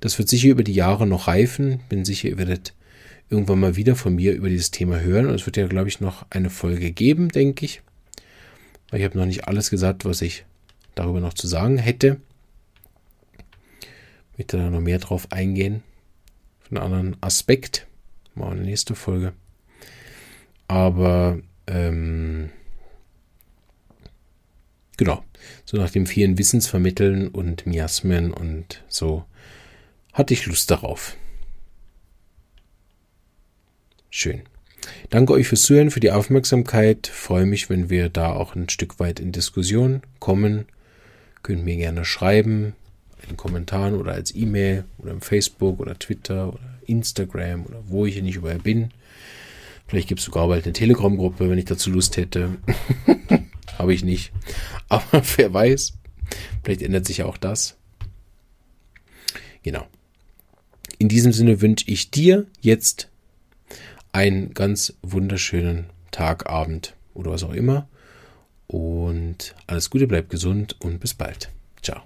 Das wird sicher über die Jahre noch reifen. Bin sicher, ihr werdet irgendwann mal wieder von mir über dieses Thema hören. Und es wird ja, glaube ich, noch eine Folge geben, denke ich. Weil ich habe noch nicht alles gesagt, was ich darüber noch zu sagen hätte möchte da noch mehr drauf eingehen. Von einem anderen Aspekt. Mal eine nächste Folge. Aber ähm, genau, so nach dem vielen Wissensvermitteln und Miasmen und so hatte ich Lust darauf. Schön. Danke euch fürs Zuhören, für die Aufmerksamkeit. Freue mich, wenn wir da auch ein Stück weit in Diskussion kommen. Könnt mir gerne schreiben, in Kommentaren oder als E-Mail oder im Facebook oder Twitter oder Instagram oder wo ich hier nicht überall bin. Vielleicht gibt es sogar bald eine Telegram-Gruppe, wenn ich dazu Lust hätte. Habe ich nicht. Aber wer weiß, vielleicht ändert sich ja auch das. Genau. In diesem Sinne wünsche ich dir jetzt einen ganz wunderschönen Tag, Abend oder was auch immer. Und alles Gute, bleib gesund und bis bald. Ciao.